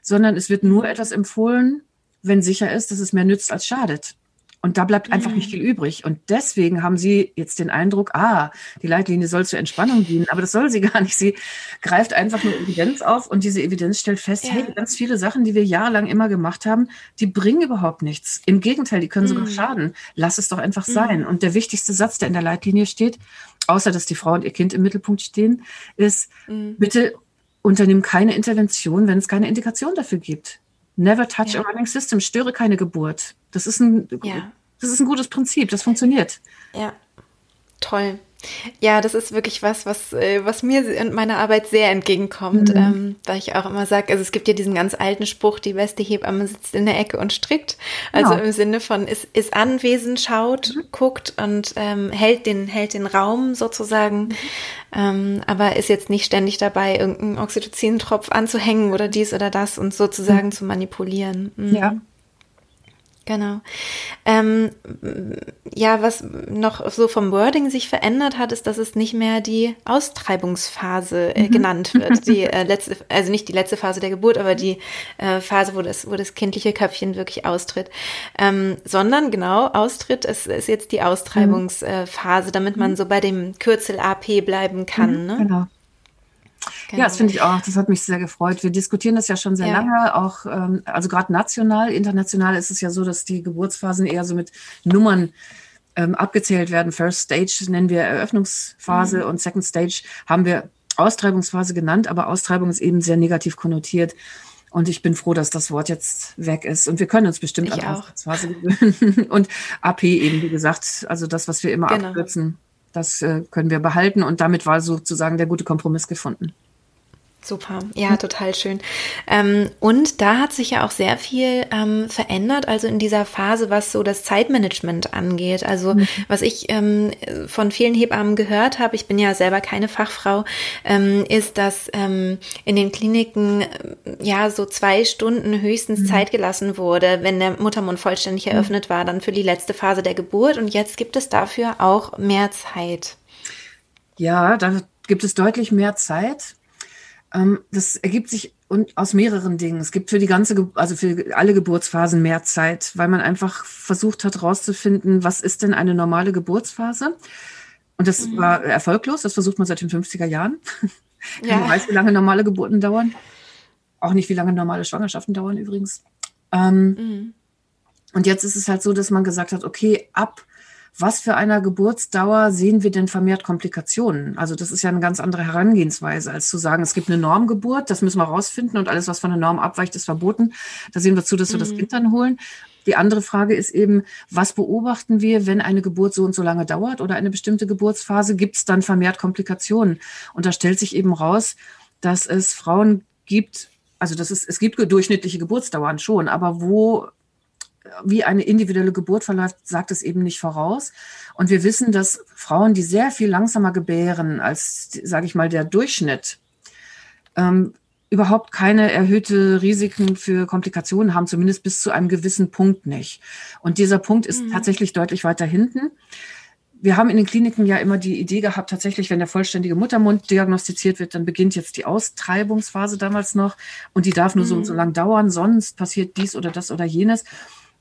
sondern es wird nur etwas empfohlen, wenn sicher ist, dass es mehr nützt als schadet. Und da bleibt einfach nicht mhm. viel übrig. Und deswegen haben Sie jetzt den Eindruck, ah, die Leitlinie soll zur Entspannung dienen. Aber das soll sie gar nicht. Sie greift einfach nur Evidenz auf und diese Evidenz stellt fest, ja. hey, ganz viele Sachen, die wir jahrelang immer gemacht haben, die bringen überhaupt nichts. Im Gegenteil, die können sogar mhm. schaden. Lass es doch einfach mhm. sein. Und der wichtigste Satz, der in der Leitlinie steht, außer dass die Frau und ihr Kind im Mittelpunkt stehen, ist, mhm. bitte unternehmen keine Intervention, wenn es keine Indikation dafür gibt. Never touch ja. a running system, störe keine Geburt. Das ist ein, ja. das ist ein gutes Prinzip, das funktioniert. Ja, toll. Ja, das ist wirklich was, was, äh, was mir in meiner Arbeit sehr entgegenkommt, mhm. ähm, weil ich auch immer sage, also es gibt ja diesen ganz alten Spruch, die beste Hebamme sitzt in der Ecke und strickt. Also ja. im Sinne von ist, ist anwesend, schaut, mhm. guckt und ähm, hält, den, hält den Raum sozusagen, mhm. ähm, aber ist jetzt nicht ständig dabei, irgendeinen Oxytocin-Tropf anzuhängen oder dies oder das und sozusagen mhm. zu manipulieren. Mhm. Ja. Genau. Ähm, ja, was noch so vom Wording sich verändert hat, ist, dass es nicht mehr die Austreibungsphase äh, mhm. genannt wird. Die äh, letzte, also nicht die letzte Phase der Geburt, aber die äh, Phase, wo das, wo das kindliche Köpfchen wirklich austritt. Ähm, sondern genau, Austritt ist, ist jetzt die Austreibungsphase, damit man mhm. so bei dem Kürzel AP bleiben kann. Mhm, ne? Genau. Genau. Ja, das finde ich auch. Das hat mich sehr gefreut. Wir diskutieren das ja schon sehr ja. lange, auch ähm, also gerade national, international ist es ja so, dass die Geburtsphasen eher so mit Nummern ähm, abgezählt werden. First Stage nennen wir Eröffnungsphase mhm. und Second Stage haben wir Austreibungsphase genannt, aber Austreibung ist eben sehr negativ konnotiert. Und ich bin froh, dass das Wort jetzt weg ist. Und wir können uns bestimmt ich an Austreibungsphase gewöhnen. und AP eben, wie gesagt, also das, was wir immer genau. abkürzen. Das äh, können wir behalten und damit war sozusagen der gute Kompromiss gefunden. Super, ja, total schön. Ähm, und da hat sich ja auch sehr viel ähm, verändert, also in dieser Phase, was so das Zeitmanagement angeht. Also mhm. was ich ähm, von vielen Hebammen gehört habe, ich bin ja selber keine Fachfrau, ähm, ist, dass ähm, in den Kliniken äh, ja so zwei Stunden höchstens mhm. Zeit gelassen wurde, wenn der Muttermund vollständig mhm. eröffnet war, dann für die letzte Phase der Geburt. Und jetzt gibt es dafür auch mehr Zeit. Ja, da gibt es deutlich mehr Zeit. Ähm, das ergibt sich und aus mehreren Dingen. Es gibt für die ganze, also für alle Geburtsphasen mehr Zeit, weil man einfach versucht hat herauszufinden, was ist denn eine normale Geburtsphase? Und das mhm. war erfolglos. Das versucht man seit den 50er Jahren. Ja. weiß, wie lange normale Geburten dauern. Auch nicht, wie lange normale Schwangerschaften dauern übrigens. Ähm, mhm. Und jetzt ist es halt so, dass man gesagt hat, okay, ab was für einer Geburtsdauer sehen wir denn vermehrt Komplikationen? Also das ist ja eine ganz andere Herangehensweise, als zu sagen, es gibt eine Normgeburt, das müssen wir rausfinden und alles, was von der Norm abweicht, ist verboten. Da sehen wir zu, dass wir mhm. das Kind dann holen. Die andere Frage ist eben, was beobachten wir, wenn eine Geburt so und so lange dauert oder eine bestimmte Geburtsphase, gibt es dann vermehrt Komplikationen? Und da stellt sich eben raus, dass es Frauen gibt, also das ist, es gibt durchschnittliche Geburtsdauern schon, aber wo wie eine individuelle Geburt verläuft, sagt es eben nicht voraus. Und wir wissen, dass Frauen, die sehr viel langsamer gebären als, sage ich mal, der Durchschnitt, ähm, überhaupt keine erhöhte Risiken für Komplikationen haben, zumindest bis zu einem gewissen Punkt nicht. Und dieser Punkt ist mhm. tatsächlich deutlich weiter hinten. Wir haben in den Kliniken ja immer die Idee gehabt, tatsächlich, wenn der vollständige Muttermund diagnostiziert wird, dann beginnt jetzt die Austreibungsphase damals noch und die darf nur mhm. so und so lang dauern, sonst passiert dies oder das oder jenes.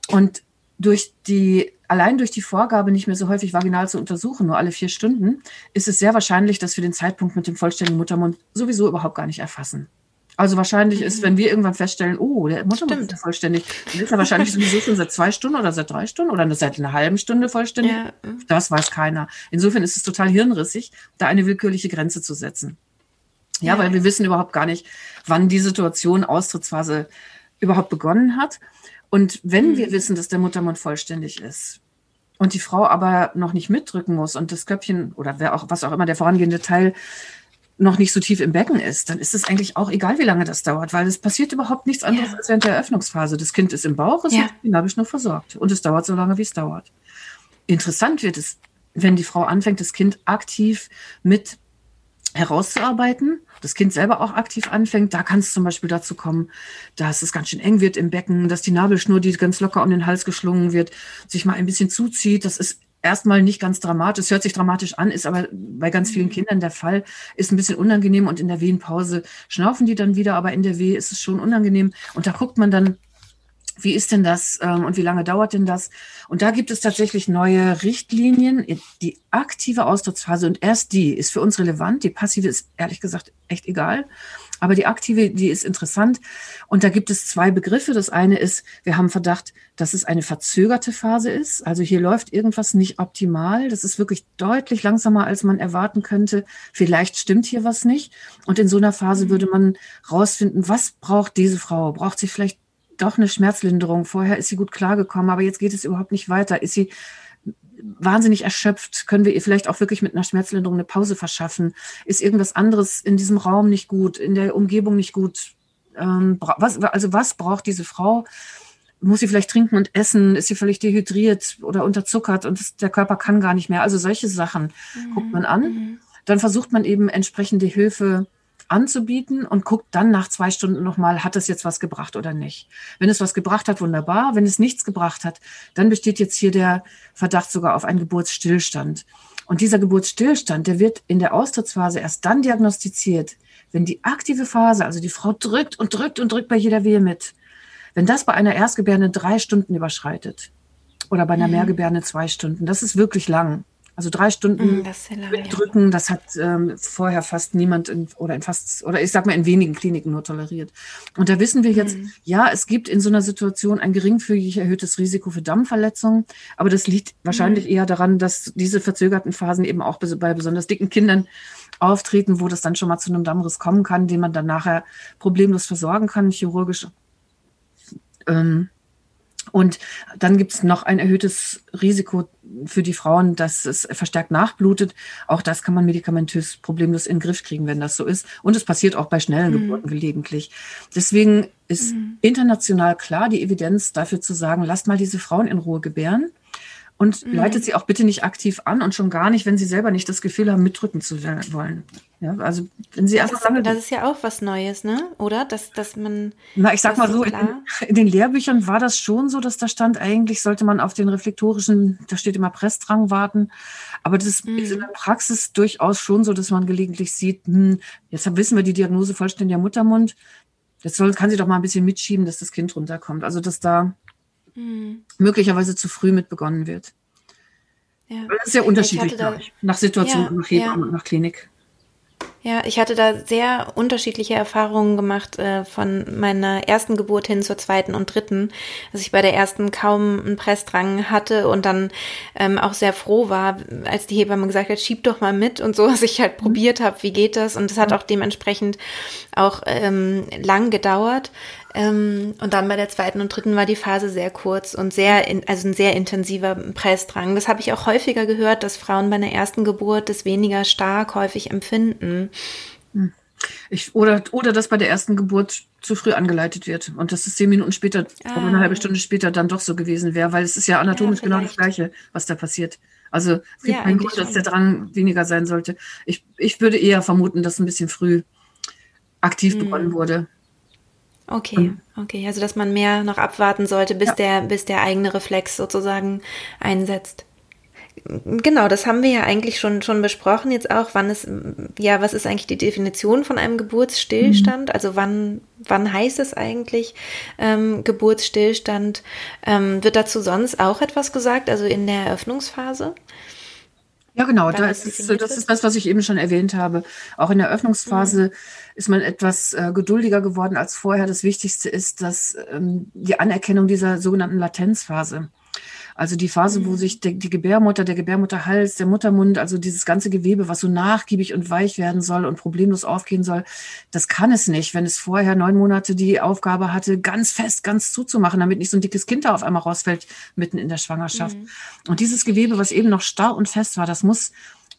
Und durch die, allein durch die Vorgabe, nicht mehr so häufig vaginal zu untersuchen, nur alle vier Stunden, ist es sehr wahrscheinlich, dass wir den Zeitpunkt mit dem vollständigen Muttermund sowieso überhaupt gar nicht erfassen. Also wahrscheinlich ist, mhm. wenn wir irgendwann feststellen, oh, der Muttermund ist vollständig, dann ist er wahrscheinlich sowieso schon seit zwei Stunden oder seit drei Stunden oder seit einer halben Stunde vollständig. Ja. Das weiß keiner. Insofern ist es total hirnrissig, da eine willkürliche Grenze zu setzen. Ja, ja, weil wir wissen überhaupt gar nicht, wann die Situation Austrittsphase überhaupt begonnen hat. Und wenn mhm. wir wissen, dass der Muttermund vollständig ist und die Frau aber noch nicht mitdrücken muss und das Köpfchen oder wer auch, was auch immer der vorangehende Teil noch nicht so tief im Becken ist, dann ist es eigentlich auch egal, wie lange das dauert, weil es passiert überhaupt nichts anderes ja. als während der Eröffnungsphase. Das Kind ist im Bauch, es ja. wird dynamisch nur versorgt und es dauert so lange, wie es dauert. Interessant wird es, wenn die Frau anfängt, das Kind aktiv mit herauszuarbeiten, das Kind selber auch aktiv anfängt, da kann es zum Beispiel dazu kommen, dass es ganz schön eng wird im Becken, dass die Nabelschnur, die ganz locker um den Hals geschlungen wird, sich mal ein bisschen zuzieht. Das ist erstmal nicht ganz dramatisch, hört sich dramatisch an, ist aber bei ganz vielen mhm. Kindern der Fall, ist ein bisschen unangenehm und in der Wehenpause schnaufen die dann wieder, aber in der Wehe ist es schon unangenehm und da guckt man dann, wie ist denn das ähm, und wie lange dauert denn das? Und da gibt es tatsächlich neue Richtlinien. Die aktive Austrittsphase und erst die ist für uns relevant. Die passive ist ehrlich gesagt echt egal. Aber die aktive, die ist interessant. Und da gibt es zwei Begriffe. Das eine ist, wir haben Verdacht, dass es eine verzögerte Phase ist. Also hier läuft irgendwas nicht optimal. Das ist wirklich deutlich langsamer, als man erwarten könnte. Vielleicht stimmt hier was nicht. Und in so einer Phase würde man rausfinden, was braucht diese Frau? Braucht sie vielleicht doch eine Schmerzlinderung? Vorher ist sie gut klargekommen, aber jetzt geht es überhaupt nicht weiter. Ist sie wahnsinnig erschöpft? Können wir ihr vielleicht auch wirklich mit einer Schmerzlinderung eine Pause verschaffen? Ist irgendwas anderes in diesem Raum nicht gut, in der Umgebung nicht gut? Ähm, was, also was braucht diese Frau? Muss sie vielleicht trinken und essen? Ist sie völlig dehydriert oder unterzuckert und das, der Körper kann gar nicht mehr? Also solche Sachen mhm. guckt man an. Mhm. Dann versucht man eben entsprechende Hilfe anzubieten und guckt dann nach zwei Stunden nochmal, hat es jetzt was gebracht oder nicht. Wenn es was gebracht hat, wunderbar. Wenn es nichts gebracht hat, dann besteht jetzt hier der Verdacht sogar auf einen Geburtsstillstand. Und dieser Geburtsstillstand, der wird in der Austrittsphase erst dann diagnostiziert, wenn die aktive Phase, also die Frau drückt und drückt und drückt bei jeder Wehe mit, wenn das bei einer Erstgebärenden drei Stunden überschreitet oder bei einer mhm. Mehrgebärenden zwei Stunden, das ist wirklich lang. Also drei Stunden mm, das lang, drücken, ja. das hat ähm, vorher fast niemand in, oder in fast, oder ich sag mal in wenigen Kliniken nur toleriert. Und da wissen wir jetzt, mhm. ja, es gibt in so einer Situation ein geringfügig erhöhtes Risiko für Dammverletzungen, aber das liegt wahrscheinlich mhm. eher daran, dass diese verzögerten Phasen eben auch bei besonders dicken Kindern auftreten, wo das dann schon mal zu einem Dammriss kommen kann, den man dann nachher problemlos versorgen kann, chirurgisch. Ähm, und dann gibt es noch ein erhöhtes Risiko für die Frauen, dass es verstärkt nachblutet. Auch das kann man medikamentös problemlos in den Griff kriegen, wenn das so ist. Und es passiert auch bei schnellen mhm. Geburten gelegentlich. Deswegen ist mhm. international klar die Evidenz dafür zu sagen, lasst mal diese Frauen in Ruhe gebären und mhm. leitet sie auch bitte nicht aktiv an und schon gar nicht, wenn sie selber nicht das Gefühl haben, mitdrücken zu wollen. Ja, also wenn sie das einfach lange. Das ist ja auch was Neues, ne? Oder? Dass, dass man. Na, ich sag mal so, in, in, den Lehrbüchern war das schon so, dass da stand, eigentlich sollte man auf den reflektorischen, da steht immer Pressdrang warten. Aber das mhm. ist in der Praxis durchaus schon so, dass man gelegentlich sieht, hm, jetzt wissen wir die Diagnose vollständiger Muttermund. Jetzt soll, kann sie doch mal ein bisschen mitschieben, dass das Kind runterkommt. Also, dass da mhm. möglicherweise zu früh mit begonnen wird. Ja. Das ist ja unterschiedlich, da, ich, nach Situation, ja, nach Hebamme ja. und nach Klinik. Ja, ich hatte da sehr unterschiedliche Erfahrungen gemacht äh, von meiner ersten Geburt hin zur zweiten und dritten, dass ich bei der ersten kaum einen Pressdrang hatte und dann ähm, auch sehr froh war, als die Hebamme gesagt hat, schieb doch mal mit und so, dass ich halt mhm. probiert habe, wie geht das und es hat auch dementsprechend auch ähm, lang gedauert. Ähm, und dann bei der zweiten und dritten war die Phase sehr kurz und sehr, in, also ein sehr intensiver Pressdrang. Das habe ich auch häufiger gehört, dass Frauen bei einer ersten Geburt das weniger stark häufig empfinden. Hm. Ich, oder, oder dass bei der ersten Geburt zu früh angeleitet wird und dass es zehn Minuten später ah. oder eine halbe Stunde später dann doch so gewesen wäre, weil es ist ja anatomisch ja, genau das Gleiche, was da passiert. Also es gibt ja, keinen Grund, dass der Drang weniger sein sollte. Ich, ich würde eher vermuten, dass ein bisschen früh aktiv hm. begonnen wurde. Okay, okay. Also dass man mehr noch abwarten sollte, bis ja. der, bis der eigene Reflex sozusagen einsetzt. Genau, das haben wir ja eigentlich schon, schon besprochen jetzt auch, wann es, ja, was ist eigentlich die Definition von einem Geburtsstillstand? Mhm. Also wann, wann heißt es eigentlich ähm, Geburtsstillstand? Ähm, wird dazu sonst auch etwas gesagt, also in der Eröffnungsphase? Ja, genau, da ist es, das ist das, was ich eben schon erwähnt habe. Auch in der Eröffnungsphase mhm. ist man etwas äh, geduldiger geworden als vorher. Das Wichtigste ist, dass ähm, die Anerkennung dieser sogenannten Latenzphase. Also die Phase, wo mhm. sich die, die Gebärmutter, der Gebärmutterhals, der Muttermund, also dieses ganze Gewebe, was so nachgiebig und weich werden soll und problemlos aufgehen soll, das kann es nicht, wenn es vorher neun Monate die Aufgabe hatte, ganz fest, ganz zuzumachen, damit nicht so ein dickes Kind da auf einmal rausfällt mitten in der Schwangerschaft. Mhm. Und dieses Gewebe, was eben noch starr und fest war, das muss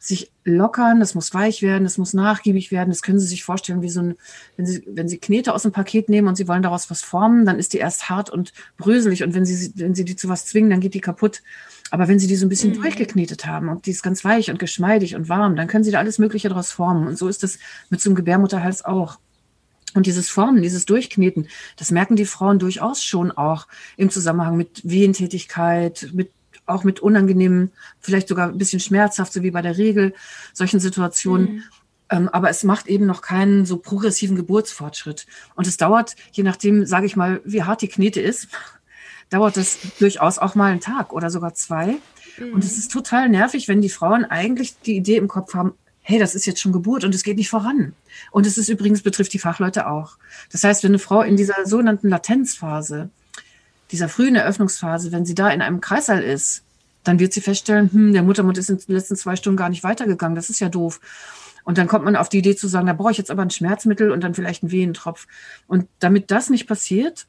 sich lockern, das muss weich werden, das muss nachgiebig werden. Das können Sie sich vorstellen, wie so ein, wenn Sie, wenn Sie Knete aus dem Paket nehmen und Sie wollen daraus was formen, dann ist die erst hart und bröselig. Und wenn Sie, wenn Sie die zu was zwingen, dann geht die kaputt. Aber wenn Sie die so ein bisschen mhm. durchgeknetet haben und die ist ganz weich und geschmeidig und warm, dann können Sie da alles Mögliche daraus formen. Und so ist es mit so einem Gebärmutterhals auch. Und dieses Formen, dieses Durchkneten, das merken die Frauen durchaus schon auch im Zusammenhang mit Wehentätigkeit, mit auch mit unangenehmen, vielleicht sogar ein bisschen schmerzhaft, so wie bei der Regel, solchen Situationen. Mhm. Ähm, aber es macht eben noch keinen so progressiven Geburtsfortschritt. Und es dauert, je nachdem, sage ich mal, wie hart die Knete ist, dauert es durchaus auch mal einen Tag oder sogar zwei. Mhm. Und es ist total nervig, wenn die Frauen eigentlich die Idee im Kopf haben, hey, das ist jetzt schon Geburt und es geht nicht voran. Und es ist übrigens, betrifft die Fachleute auch. Das heißt, wenn eine Frau in dieser sogenannten Latenzphase dieser frühen Eröffnungsphase, wenn sie da in einem Kreißsaal ist, dann wird sie feststellen, hm, der Muttermund ist in den letzten zwei Stunden gar nicht weitergegangen. Das ist ja doof. Und dann kommt man auf die Idee zu sagen, da brauche ich jetzt aber ein Schmerzmittel und dann vielleicht einen Wehentropf. Und damit das nicht passiert,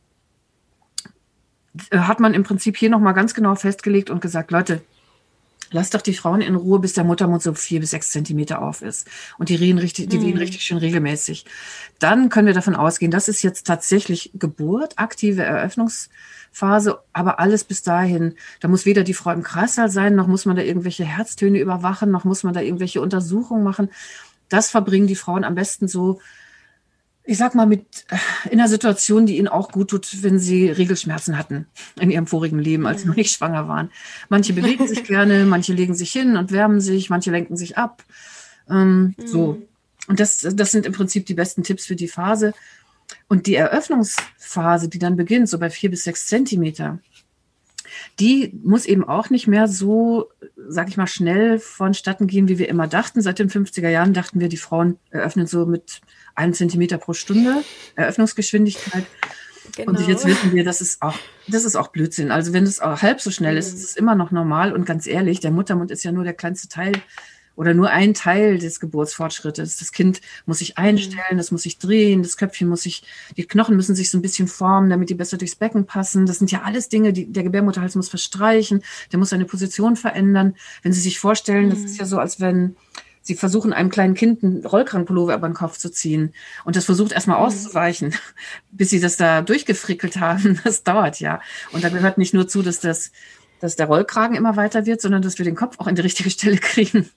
äh, hat man im Prinzip hier nochmal ganz genau festgelegt und gesagt, Leute, lasst doch die Frauen in Ruhe, bis der Muttermund so vier bis sechs Zentimeter auf ist. Und die reden richtig, die wehen mhm. richtig schön regelmäßig. Dann können wir davon ausgehen, das ist jetzt tatsächlich Geburt, aktive Eröffnungs- Phase, aber alles bis dahin. Da muss weder die Frau im Kreißsaal sein, noch muss man da irgendwelche Herztöne überwachen, noch muss man da irgendwelche Untersuchungen machen. Das verbringen die Frauen am besten so, ich sag mal, mit äh, in einer Situation, die ihnen auch gut tut, wenn sie Regelschmerzen hatten in ihrem vorigen Leben, als sie noch nicht schwanger waren. Manche bewegen sich gerne, manche legen sich hin und wärmen sich, manche lenken sich ab. Ähm, mhm. So. Und das, das sind im Prinzip die besten Tipps für die Phase. Und die Eröffnungsphase, die dann beginnt, so bei vier bis sechs Zentimeter, die muss eben auch nicht mehr so, sag ich mal, schnell vonstatten gehen, wie wir immer dachten. Seit den 50er Jahren dachten wir, die Frauen eröffnen so mit einem Zentimeter pro Stunde Eröffnungsgeschwindigkeit. Genau. Und jetzt wissen wir, das ist auch, das ist auch Blödsinn. Also wenn es auch halb so schnell ist, mhm. ist es immer noch normal. Und ganz ehrlich, der Muttermund ist ja nur der kleinste Teil oder nur ein Teil des Geburtsfortschrittes. Das Kind muss sich einstellen, das muss sich drehen, das Köpfchen muss sich, die Knochen müssen sich so ein bisschen formen, damit die besser durchs Becken passen. Das sind ja alles Dinge, die der Gebärmutterhals muss verstreichen, der muss seine Position verändern. Wenn Sie sich vorstellen, das ist ja so, als wenn Sie versuchen, einem kleinen Kind einen Rollkragenpullover über den Kopf zu ziehen. Und das versucht erstmal mhm. auszuweichen, bis sie das da durchgefrickelt haben. Das dauert ja. Und da gehört nicht nur zu, dass das dass der Rollkragen immer weiter wird, sondern dass wir den Kopf auch in die richtige Stelle kriegen.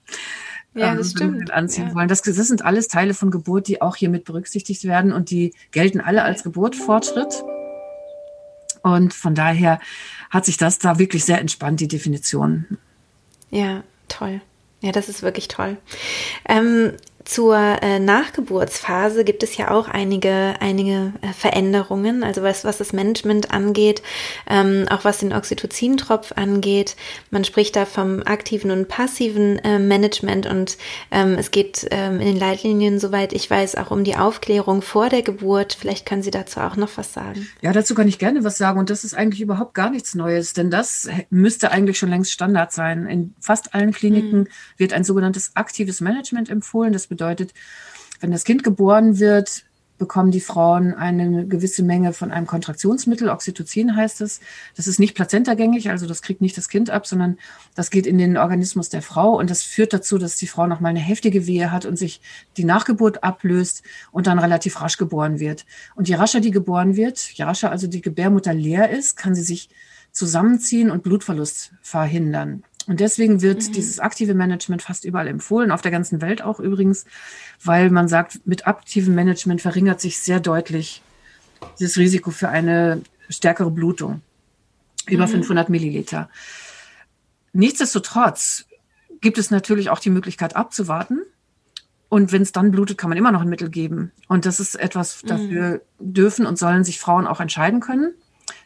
Ja, das ähm, stimmt. Anziehen ja. wollen. Das, das sind alles Teile von Geburt, die auch hier mit berücksichtigt werden und die gelten alle als Geburtfortschritt. Und von daher hat sich das da wirklich sehr entspannt, die Definition. Ja, toll. Ja, das ist wirklich toll. Ähm, zur äh, Nachgeburtsphase gibt es ja auch einige, einige äh, Veränderungen, also was, was das Management angeht, ähm, auch was den Oxytocin-Tropf angeht. Man spricht da vom aktiven und passiven äh, Management und ähm, es geht ähm, in den Leitlinien, soweit ich weiß, auch um die Aufklärung vor der Geburt. Vielleicht können Sie dazu auch noch was sagen. Ja, dazu kann ich gerne was sagen und das ist eigentlich überhaupt gar nichts Neues, denn das müsste eigentlich schon längst Standard sein. In fast allen Kliniken mhm. wird ein sogenanntes aktives Management empfohlen. Das bedeutet, wenn das Kind geboren wird, bekommen die Frauen eine gewisse Menge von einem Kontraktionsmittel, Oxytocin heißt es. Das ist nicht plazentagängig, also das kriegt nicht das Kind ab, sondern das geht in den Organismus der Frau und das führt dazu, dass die Frau nochmal eine heftige Wehe hat und sich die Nachgeburt ablöst und dann relativ rasch geboren wird. Und je rascher die geboren wird, je rascher also die Gebärmutter leer ist, kann sie sich zusammenziehen und Blutverlust verhindern. Und deswegen wird mhm. dieses aktive Management fast überall empfohlen, auf der ganzen Welt auch übrigens, weil man sagt, mit aktivem Management verringert sich sehr deutlich das Risiko für eine stärkere Blutung. Über mhm. 500 Milliliter. nichtsdestotrotz gibt es natürlich auch die Möglichkeit abzuwarten. Und wenn es dann blutet, kann man immer noch ein Mittel geben. Und das ist etwas, mhm. dafür mhm. dürfen und sollen sich Frauen auch entscheiden können.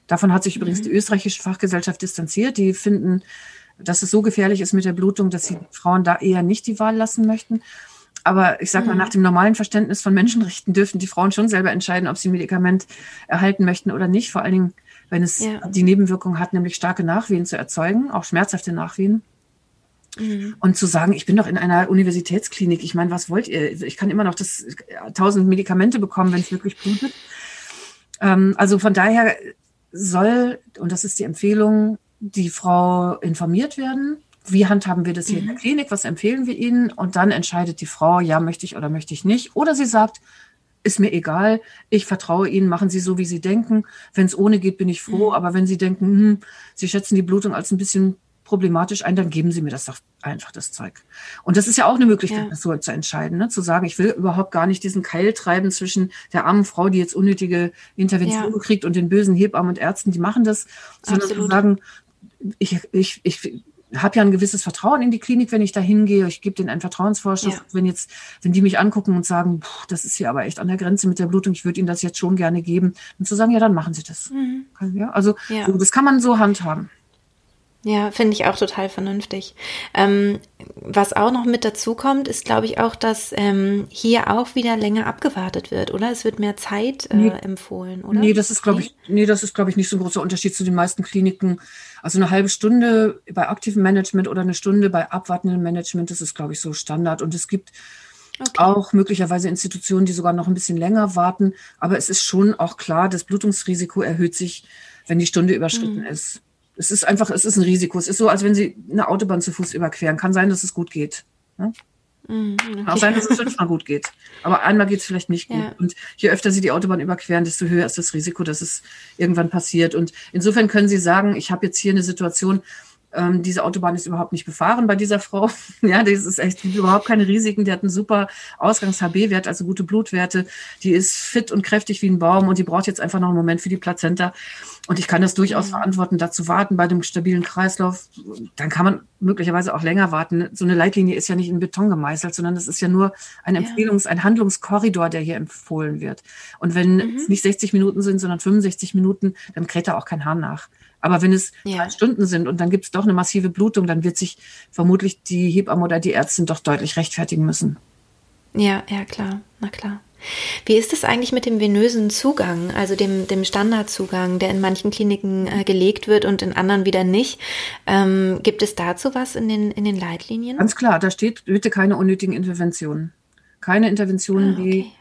Davon hat sich übrigens mhm. die österreichische Fachgesellschaft distanziert. Die finden, dass es so gefährlich ist mit der Blutung, dass sie Frauen da eher nicht die Wahl lassen möchten. Aber ich sage mal, mhm. nach dem normalen Verständnis von Menschenrechten dürfen die Frauen schon selber entscheiden, ob sie ein Medikament erhalten möchten oder nicht. Vor allen Dingen, wenn es ja. die Nebenwirkung hat, nämlich starke Nachwehen zu erzeugen, auch schmerzhafte Nachwehen. Mhm. Und zu sagen, ich bin doch in einer Universitätsklinik, ich meine, was wollt ihr? Ich kann immer noch das tausend Medikamente bekommen, wenn es wirklich blutet. Ähm, also von daher soll, und das ist die Empfehlung, die Frau informiert werden. Wie handhaben wir das hier mhm. in der mhm. Klinik? Was empfehlen wir Ihnen? Und dann entscheidet die Frau, ja, möchte ich oder möchte ich nicht. Oder sie sagt, ist mir egal, ich vertraue Ihnen, machen Sie so, wie Sie denken. Wenn es ohne geht, bin ich froh. Mhm. Aber wenn Sie denken, hm, Sie schätzen die Blutung als ein bisschen problematisch ein, dann geben Sie mir das doch einfach das Zeug. Und das ist ja auch eine Möglichkeit, ja. das so zu entscheiden, ne? zu sagen, ich will überhaupt gar nicht diesen Keil treiben zwischen der armen Frau, die jetzt unnötige Interventionen ja. kriegt und den bösen Hebammen und Ärzten, die machen das, sondern Absolut. zu sagen, ich, ich, ich habe ja ein gewisses Vertrauen in die Klinik, wenn ich da hingehe. Ich gebe denen einen Vertrauensvorschuss. Ja. Wenn jetzt, wenn die mich angucken und sagen, das ist hier aber echt an der Grenze mit der Blutung, ich würde Ihnen das jetzt schon gerne geben, und zu sagen, ja, dann machen Sie das. Mhm. Ja, also ja. So, das kann man so handhaben. Ja, finde ich auch total vernünftig. Ähm, was auch noch mit dazu kommt, ist, glaube ich, auch, dass ähm, hier auch wieder länger abgewartet wird, oder? Es wird mehr Zeit äh, nee. empfohlen, oder? Nee, das ist, glaube ich, nee, das ist, glaube ich, nicht so ein großer Unterschied zu den meisten Kliniken. Also eine halbe Stunde bei aktivem Management oder eine Stunde bei abwartendem Management, das ist, glaube ich, so Standard. Und es gibt okay. auch möglicherweise Institutionen, die sogar noch ein bisschen länger warten. Aber es ist schon auch klar, das Blutungsrisiko erhöht sich, wenn die Stunde überschritten mhm. ist. Es ist einfach, es ist ein Risiko. Es ist so, als wenn Sie eine Autobahn zu Fuß überqueren. Kann sein, dass es gut geht. Ne? Mhm, okay. Kann auch sein, dass es fünfmal gut geht. Aber einmal geht es vielleicht nicht gut. Ja. Und je öfter Sie die Autobahn überqueren, desto höher ist das Risiko, dass es irgendwann passiert. Und insofern können Sie sagen, ich habe jetzt hier eine Situation, ähm, diese Autobahn ist überhaupt nicht befahren bei dieser Frau. ja, das ist echt überhaupt keine Risiken. Die hat einen super Ausgangs-HB-Wert, also gute Blutwerte. Die ist fit und kräftig wie ein Baum und die braucht jetzt einfach noch einen Moment für die Plazenta. Und ich kann das durchaus mhm. verantworten, dazu warten bei dem stabilen Kreislauf. Dann kann man möglicherweise auch länger warten. So eine Leitlinie ist ja nicht in Beton gemeißelt, sondern es ist ja nur ein Empfehlungs-, ein Handlungskorridor, der hier empfohlen wird. Und wenn mhm. es nicht 60 Minuten sind, sondern 65 Minuten, dann kräht da auch kein Hahn nach. Aber wenn es ja. drei Stunden sind und dann gibt es doch eine massive Blutung, dann wird sich vermutlich die Hebamme oder die Ärztin doch deutlich rechtfertigen müssen. Ja, ja, klar, na klar. Wie ist es eigentlich mit dem venösen Zugang, also dem, dem Standardzugang, der in manchen Kliniken äh, gelegt wird und in anderen wieder nicht? Ähm, gibt es dazu was in den, in den Leitlinien? Ganz klar, da steht bitte keine unnötigen Interventionen. Keine Interventionen, ah, okay. die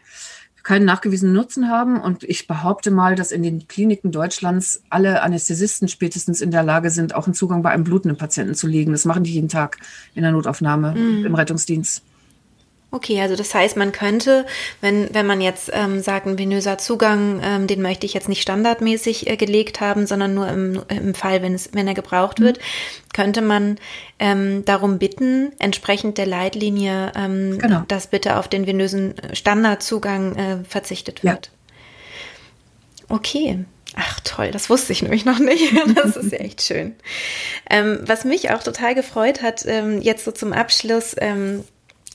keinen nachgewiesenen Nutzen haben. Und ich behaupte mal, dass in den Kliniken Deutschlands alle Anästhesisten spätestens in der Lage sind, auch einen Zugang bei einem blutenden Patienten zu legen. Das machen die jeden Tag in der Notaufnahme mhm. im Rettungsdienst. Okay, also das heißt, man könnte, wenn, wenn man jetzt ähm, sagt, ein venöser Zugang, ähm, den möchte ich jetzt nicht standardmäßig äh, gelegt haben, sondern nur im, im Fall, wenn, es, wenn er gebraucht mhm. wird, könnte man ähm, darum bitten, entsprechend der Leitlinie, ähm, genau. dass bitte auf den venösen Standardzugang äh, verzichtet wird. Ja. Okay. Ach toll, das wusste ich nämlich noch nicht. Das ist ja echt schön. Ähm, was mich auch total gefreut hat, ähm, jetzt so zum Abschluss, ähm,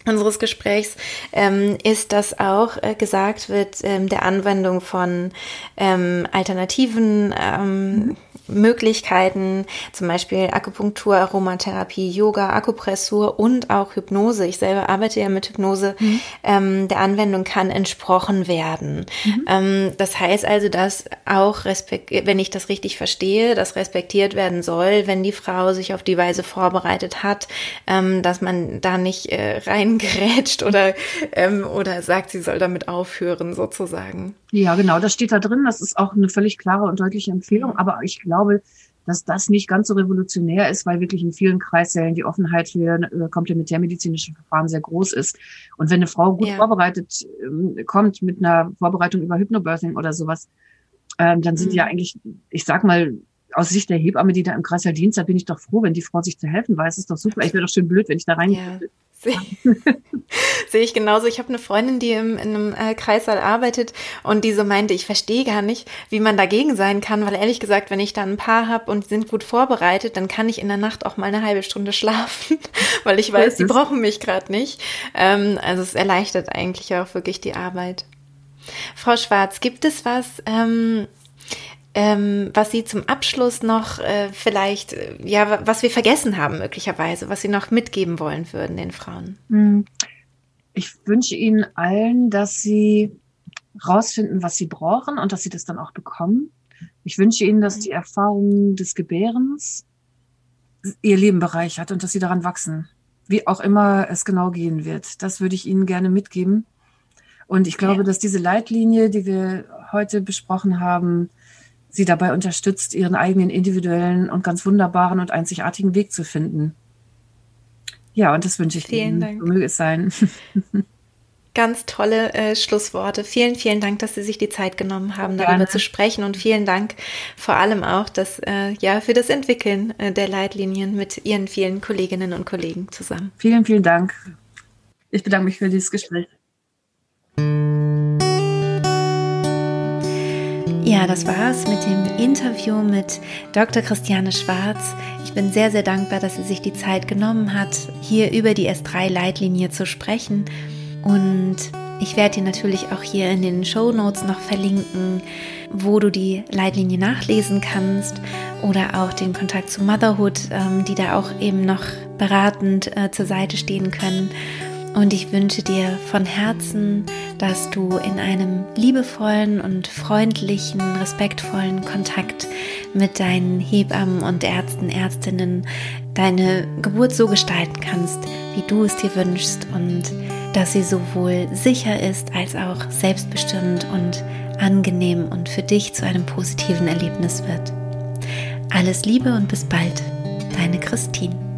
unseres Gesprächs ähm, ist, dass auch äh, gesagt wird, ähm, der Anwendung von ähm, alternativen ähm, mhm. Möglichkeiten, zum Beispiel Akupunktur, Aromatherapie, Yoga, Akupressur und auch Hypnose. Ich selber arbeite ja mit Hypnose. Mhm. Ähm, der Anwendung kann entsprochen werden. Mhm. Ähm, das heißt also, dass auch, respekt, wenn ich das richtig verstehe, das respektiert werden soll, wenn die Frau sich auf die Weise vorbereitet hat, ähm, dass man da nicht äh, reingerätscht oder, ähm, oder sagt, sie soll damit aufhören, sozusagen. Ja, genau, das steht da drin. Das ist auch eine völlig klare und deutliche Empfehlung. Aber ich glaube, dass das nicht ganz so revolutionär ist, weil wirklich in vielen Kreissälen die Offenheit für äh, komplementärmedizinische Verfahren sehr groß ist. Und wenn eine Frau gut ja. vorbereitet ähm, kommt mit einer Vorbereitung über Hypnobirthing oder sowas, ähm, dann sind mhm. ja eigentlich, ich sag mal, aus Sicht der Hebamme, die da im Kreissaal Dienst, da bin ich doch froh, wenn die Frau sich zu helfen weiß. Ist doch super. Ich wäre doch schön blöd, wenn ich da rein. Ja Sehe ich genauso. Ich habe eine Freundin, die im, in einem äh, Kreissaal arbeitet und die so meinte, ich verstehe gar nicht, wie man dagegen sein kann, weil ehrlich gesagt, wenn ich da ein Paar habe und die sind gut vorbereitet, dann kann ich in der Nacht auch mal eine halbe Stunde schlafen, weil ich weiß, die brauchen mich gerade nicht. Ähm, also es erleichtert eigentlich auch wirklich die Arbeit. Frau Schwarz, gibt es was, ähm, ähm, was Sie zum Abschluss noch äh, vielleicht, äh, ja, was wir vergessen haben möglicherweise, was Sie noch mitgeben wollen würden den Frauen? Hm. Ich wünsche Ihnen allen, dass Sie rausfinden, was Sie brauchen und dass Sie das dann auch bekommen. Ich wünsche Ihnen, dass die Erfahrung des Gebärens Ihr Leben bereichert und dass Sie daran wachsen. Wie auch immer es genau gehen wird. Das würde ich Ihnen gerne mitgeben. Und ich glaube, dass diese Leitlinie, die wir heute besprochen haben, sie dabei unterstützt, ihren eigenen individuellen und ganz wunderbaren und einzigartigen Weg zu finden. Ja, und das wünsche ich vielen Ihnen. Dank. So möge es sein. Ganz tolle äh, Schlussworte. Vielen, vielen Dank, dass Sie sich die Zeit genommen haben, Gerne. darüber zu sprechen und vielen Dank vor allem auch, dass äh, ja für das Entwickeln äh, der Leitlinien mit Ihren vielen Kolleginnen und Kollegen zusammen. Vielen, vielen Dank. Ich bedanke mich für dieses Gespräch. Ja, das war's mit dem Interview mit Dr. Christiane Schwarz. Ich bin sehr, sehr dankbar, dass sie sich die Zeit genommen hat, hier über die S3-Leitlinie zu sprechen. Und ich werde dir natürlich auch hier in den Show Notes noch verlinken, wo du die Leitlinie nachlesen kannst oder auch den Kontakt zu Motherhood, ähm, die da auch eben noch beratend äh, zur Seite stehen können. Und ich wünsche dir von Herzen, dass du in einem liebevollen und freundlichen, respektvollen Kontakt mit deinen Hebammen und Ärzten, Ärztinnen deine Geburt so gestalten kannst, wie du es dir wünschst und dass sie sowohl sicher ist als auch selbstbestimmt und angenehm und für dich zu einem positiven Erlebnis wird. Alles Liebe und bis bald, deine Christine.